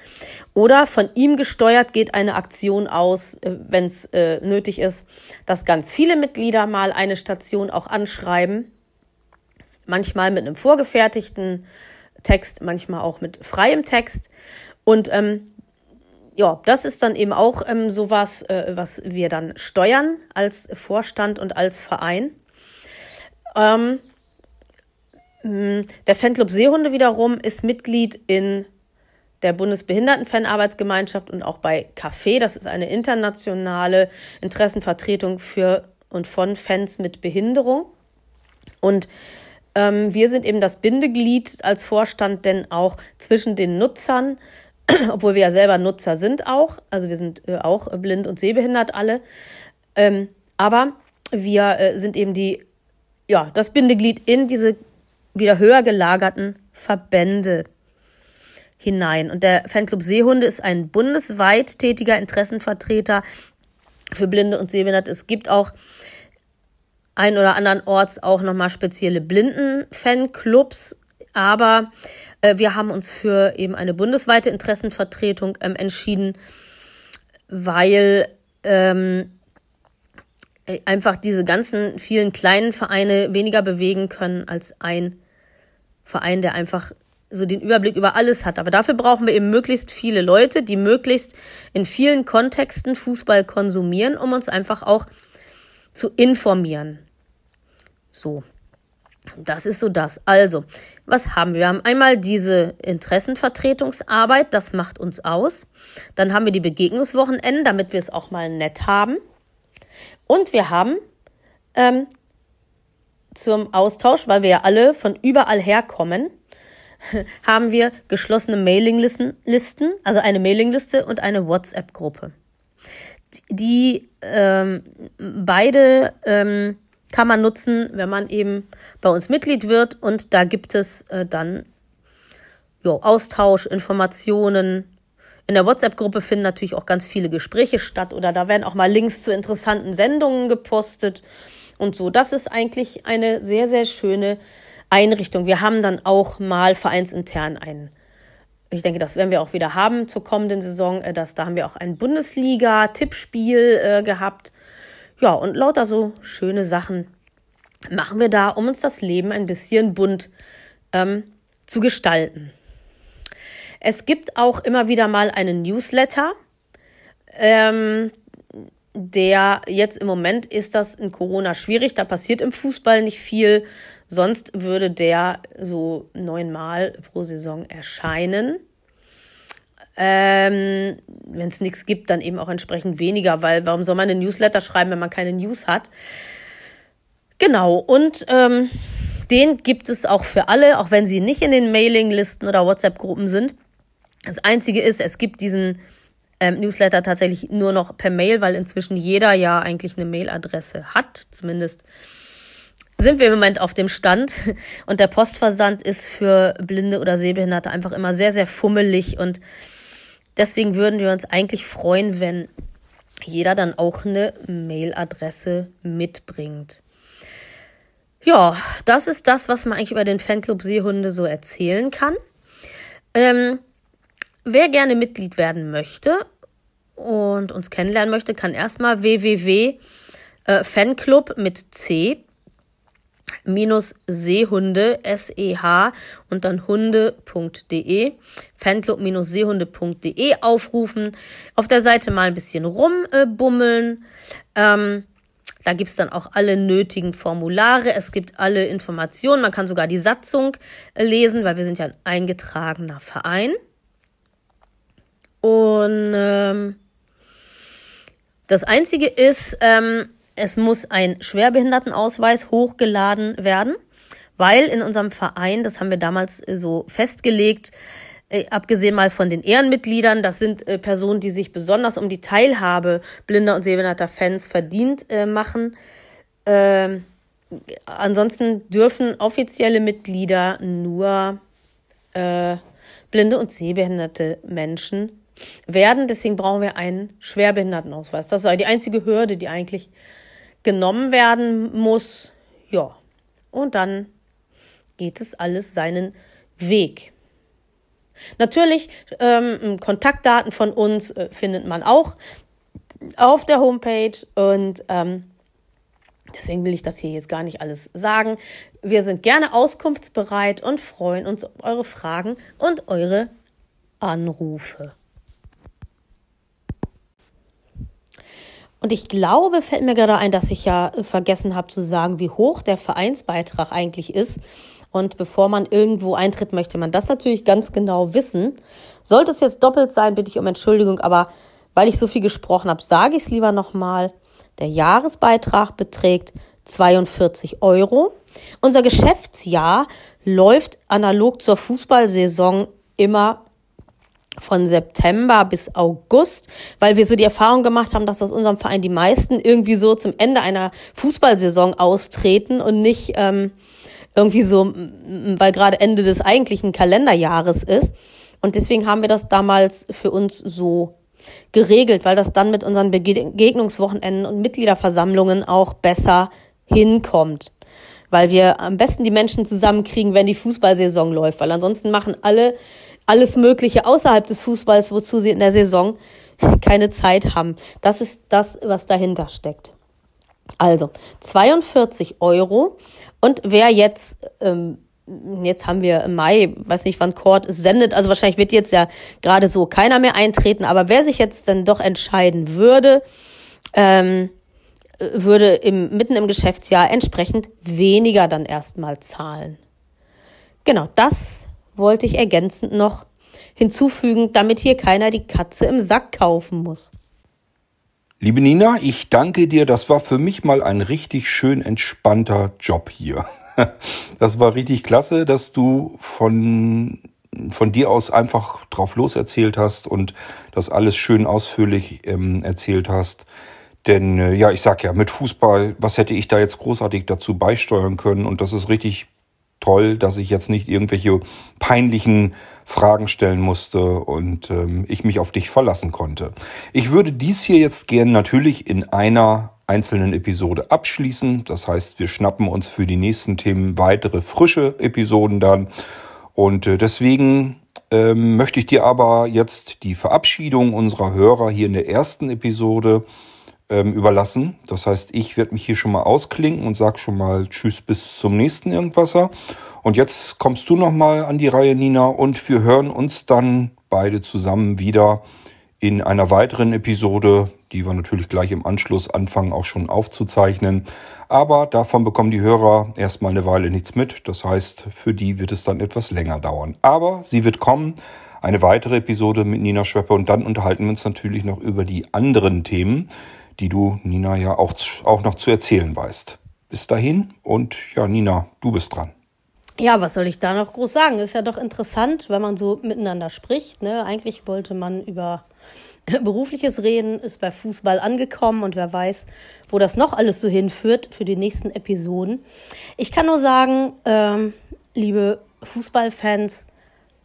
oder von ihm gesteuert geht eine Aktion aus, äh, wenn es äh, nötig ist, dass ganz viele Mitglieder mal eine Station auch anschreiben, manchmal mit einem vorgefertigten Text, manchmal auch mit freiem Text. Und ähm, ja, das ist dann eben auch ähm, sowas, äh, was wir dann steuern als Vorstand und als Verein. Ähm, hm, der Fanclub Seehunde wiederum ist Mitglied in der Bundesbehindertenfanarbeitsgemeinschaft und auch bei Café. Das ist eine internationale Interessenvertretung für und von Fans mit Behinderung. Und ähm, wir sind eben das Bindeglied als Vorstand, denn auch zwischen den Nutzern [CLEARS THROAT] obwohl wir ja selber Nutzer sind auch, also wir sind äh, auch blind und sehbehindert alle, ähm, aber wir äh, sind eben die, ja, das Bindeglied in diese wieder höher gelagerten Verbände hinein. Und der Fanclub Seehunde ist ein bundesweit tätiger Interessenvertreter für Blinde und Sehbehinderte. Es gibt auch ein oder anderen Orts auch nochmal spezielle Blinden-Fanclubs, aber wir haben uns für eben eine bundesweite Interessenvertretung ähm, entschieden, weil ähm, äh, einfach diese ganzen vielen kleinen Vereine weniger bewegen können als ein Verein, der einfach so den Überblick über alles hat. Aber dafür brauchen wir eben möglichst viele Leute, die möglichst in vielen Kontexten Fußball konsumieren, um uns einfach auch zu informieren. So. Das ist so das. Also, was haben wir? Wir haben einmal diese Interessenvertretungsarbeit, das macht uns aus. Dann haben wir die Begegnungswochenenden, damit wir es auch mal nett haben. Und wir haben ähm, zum Austausch, weil wir ja alle von überall herkommen, [LAUGHS] haben wir geschlossene Mailinglisten, also eine Mailingliste und eine WhatsApp-Gruppe. Die ähm, beide ähm, kann man nutzen, wenn man eben bei uns Mitglied wird. Und da gibt es äh, dann jo, Austausch, Informationen. In der WhatsApp-Gruppe finden natürlich auch ganz viele Gespräche statt oder da werden auch mal Links zu interessanten Sendungen gepostet und so. Das ist eigentlich eine sehr, sehr schöne Einrichtung. Wir haben dann auch mal vereinsintern einen. Ich denke, das werden wir auch wieder haben zur kommenden Saison. Äh, da haben wir auch ein Bundesliga-Tippspiel äh, gehabt Ja, und lauter so schöne Sachen machen wir da, um uns das Leben ein bisschen bunt ähm, zu gestalten. Es gibt auch immer wieder mal einen Newsletter. Ähm, der jetzt im Moment ist das in Corona schwierig, da passiert im Fußball nicht viel. Sonst würde der so neunmal pro Saison erscheinen. Ähm, wenn es nichts gibt, dann eben auch entsprechend weniger, weil warum soll man einen Newsletter schreiben, wenn man keine News hat? Genau, und ähm, den gibt es auch für alle, auch wenn sie nicht in den Mailinglisten oder WhatsApp-Gruppen sind. Das Einzige ist, es gibt diesen ähm, Newsletter tatsächlich nur noch per Mail, weil inzwischen jeder ja eigentlich eine Mailadresse hat. Zumindest sind wir im Moment auf dem Stand. Und der Postversand ist für Blinde oder Sehbehinderte einfach immer sehr, sehr fummelig. Und deswegen würden wir uns eigentlich freuen, wenn jeder dann auch eine Mailadresse mitbringt. Ja, das ist das, was man eigentlich über den Fanclub Seehunde so erzählen kann. Ähm, wer gerne Mitglied werden möchte und uns kennenlernen möchte, kann erstmal www.fanclub äh, mit C minus Seehunde, S-E-H und dann hunde.de, fanclub-seehunde.de aufrufen, auf der Seite mal ein bisschen rumbummeln. Ähm, da gibt es dann auch alle nötigen Formulare, es gibt alle Informationen, man kann sogar die Satzung lesen, weil wir sind ja ein eingetragener Verein. Und ähm, das Einzige ist, ähm, es muss ein Schwerbehindertenausweis hochgeladen werden, weil in unserem Verein, das haben wir damals äh, so festgelegt, äh, abgesehen mal von den Ehrenmitgliedern, das sind äh, Personen, die sich besonders um die Teilhabe blinder und sehbehinderter Fans verdient machen. Ähm, ansonsten dürfen offizielle Mitglieder nur äh, blinde und sehbehinderte Menschen werden. Deswegen brauchen wir einen Schwerbehindertenausweis. Das ist die einzige Hürde, die eigentlich genommen werden muss. Ja, und dann geht es alles seinen Weg. Natürlich, ähm, Kontaktdaten von uns äh, findet man auch auf der Homepage und ähm, deswegen will ich das hier jetzt gar nicht alles sagen. Wir sind gerne auskunftsbereit und freuen uns auf eure Fragen und eure Anrufe. Und ich glaube, fällt mir gerade ein, dass ich ja vergessen habe zu sagen, wie hoch der Vereinsbeitrag eigentlich ist. Und bevor man irgendwo eintritt, möchte man das natürlich ganz genau wissen. Sollte es jetzt doppelt sein, bitte ich um Entschuldigung, aber weil ich so viel gesprochen habe, sage ich es lieber nochmal. Der Jahresbeitrag beträgt 42 Euro. Unser Geschäftsjahr läuft analog zur Fußballsaison immer von September bis August, weil wir so die Erfahrung gemacht haben, dass aus unserem Verein die meisten irgendwie so zum Ende einer Fußballsaison austreten und nicht ähm, irgendwie so, weil gerade Ende des eigentlichen Kalenderjahres ist. Und deswegen haben wir das damals für uns so geregelt, weil das dann mit unseren Begegnungswochenenden und Mitgliederversammlungen auch besser hinkommt. Weil wir am besten die Menschen zusammenkriegen, wenn die Fußballsaison läuft, weil ansonsten machen alle alles Mögliche außerhalb des Fußballs, wozu sie in der Saison [LAUGHS] keine Zeit haben. Das ist das, was dahinter steckt. Also 42 Euro. Und wer jetzt, ähm, jetzt haben wir im Mai, weiß nicht, wann Court sendet, also wahrscheinlich wird jetzt ja gerade so keiner mehr eintreten, aber wer sich jetzt dann doch entscheiden würde, ähm, würde im, mitten im Geschäftsjahr entsprechend weniger dann erstmal zahlen. Genau, das wollte ich ergänzend noch hinzufügen, damit hier keiner die Katze im Sack kaufen muss. Liebe Nina, ich danke dir. Das war für mich mal ein richtig schön entspannter Job hier. [LAUGHS] Das war richtig klasse, dass du von, von dir aus einfach drauf los erzählt hast und das alles schön ausführlich ähm, erzählt hast. Denn äh, ja, ich sag ja, mit Fußball, was hätte ich da jetzt großartig dazu beisteuern können? Und das ist richtig toll, dass ich jetzt nicht irgendwelche peinlichen Fragen stellen musste und ähm, ich mich auf dich verlassen konnte. Ich würde dies hier jetzt gern natürlich in einer einzelnen Episode abschließen. Das heißt, wir schnappen uns für die nächsten Themen weitere frische Episoden dann. Und äh, deswegen ähm, möchte ich dir aber jetzt die Verabschiedung unserer Hörer hier in der ersten Episode ähm, überlassen. Das heißt, ich werde mich hier schon mal ausklinken und sag schon mal Tschüss bis zum nächsten Irgendwasser. Und jetzt kommst du noch mal an die Reihe, Nina, und wir hören uns dann beide zusammen wieder in einer weiteren Episode, die wir natürlich gleich im Anschluss anfangen auch schon aufzuzeichnen. Aber davon bekommen die Hörer erstmal eine Weile nichts mit. Das heißt, für die wird es dann etwas länger dauern. Aber sie wird kommen. Eine weitere Episode mit Nina Schweppe und dann unterhalten wir uns natürlich noch über die anderen Themen, die du, Nina, ja auch, auch noch zu erzählen weißt. Bis dahin und ja, Nina, du bist dran. Ja, was soll ich da noch groß sagen? Ist ja doch interessant, wenn man so miteinander spricht. Ne? Eigentlich wollte man über [LAUGHS] berufliches Reden, ist bei Fußball angekommen und wer weiß, wo das noch alles so hinführt für die nächsten Episoden. Ich kann nur sagen, ähm, liebe Fußballfans,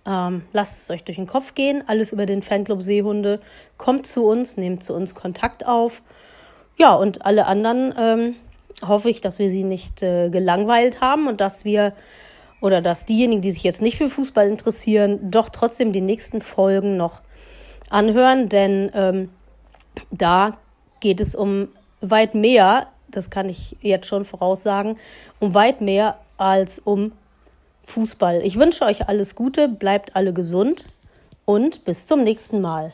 ähm, lasst es euch durch den Kopf gehen. Alles über den Fanclub Seehunde. Kommt zu uns, nehmt zu uns Kontakt auf. Ja, und alle anderen ähm, hoffe ich, dass wir sie nicht äh, gelangweilt haben und dass wir oder dass diejenigen, die sich jetzt nicht für Fußball interessieren, doch trotzdem die nächsten Folgen noch anhören, denn ähm, da geht es um weit mehr, das kann ich jetzt schon voraussagen, um weit mehr als um Fußball. Ich wünsche euch alles Gute, bleibt alle gesund und bis zum nächsten Mal.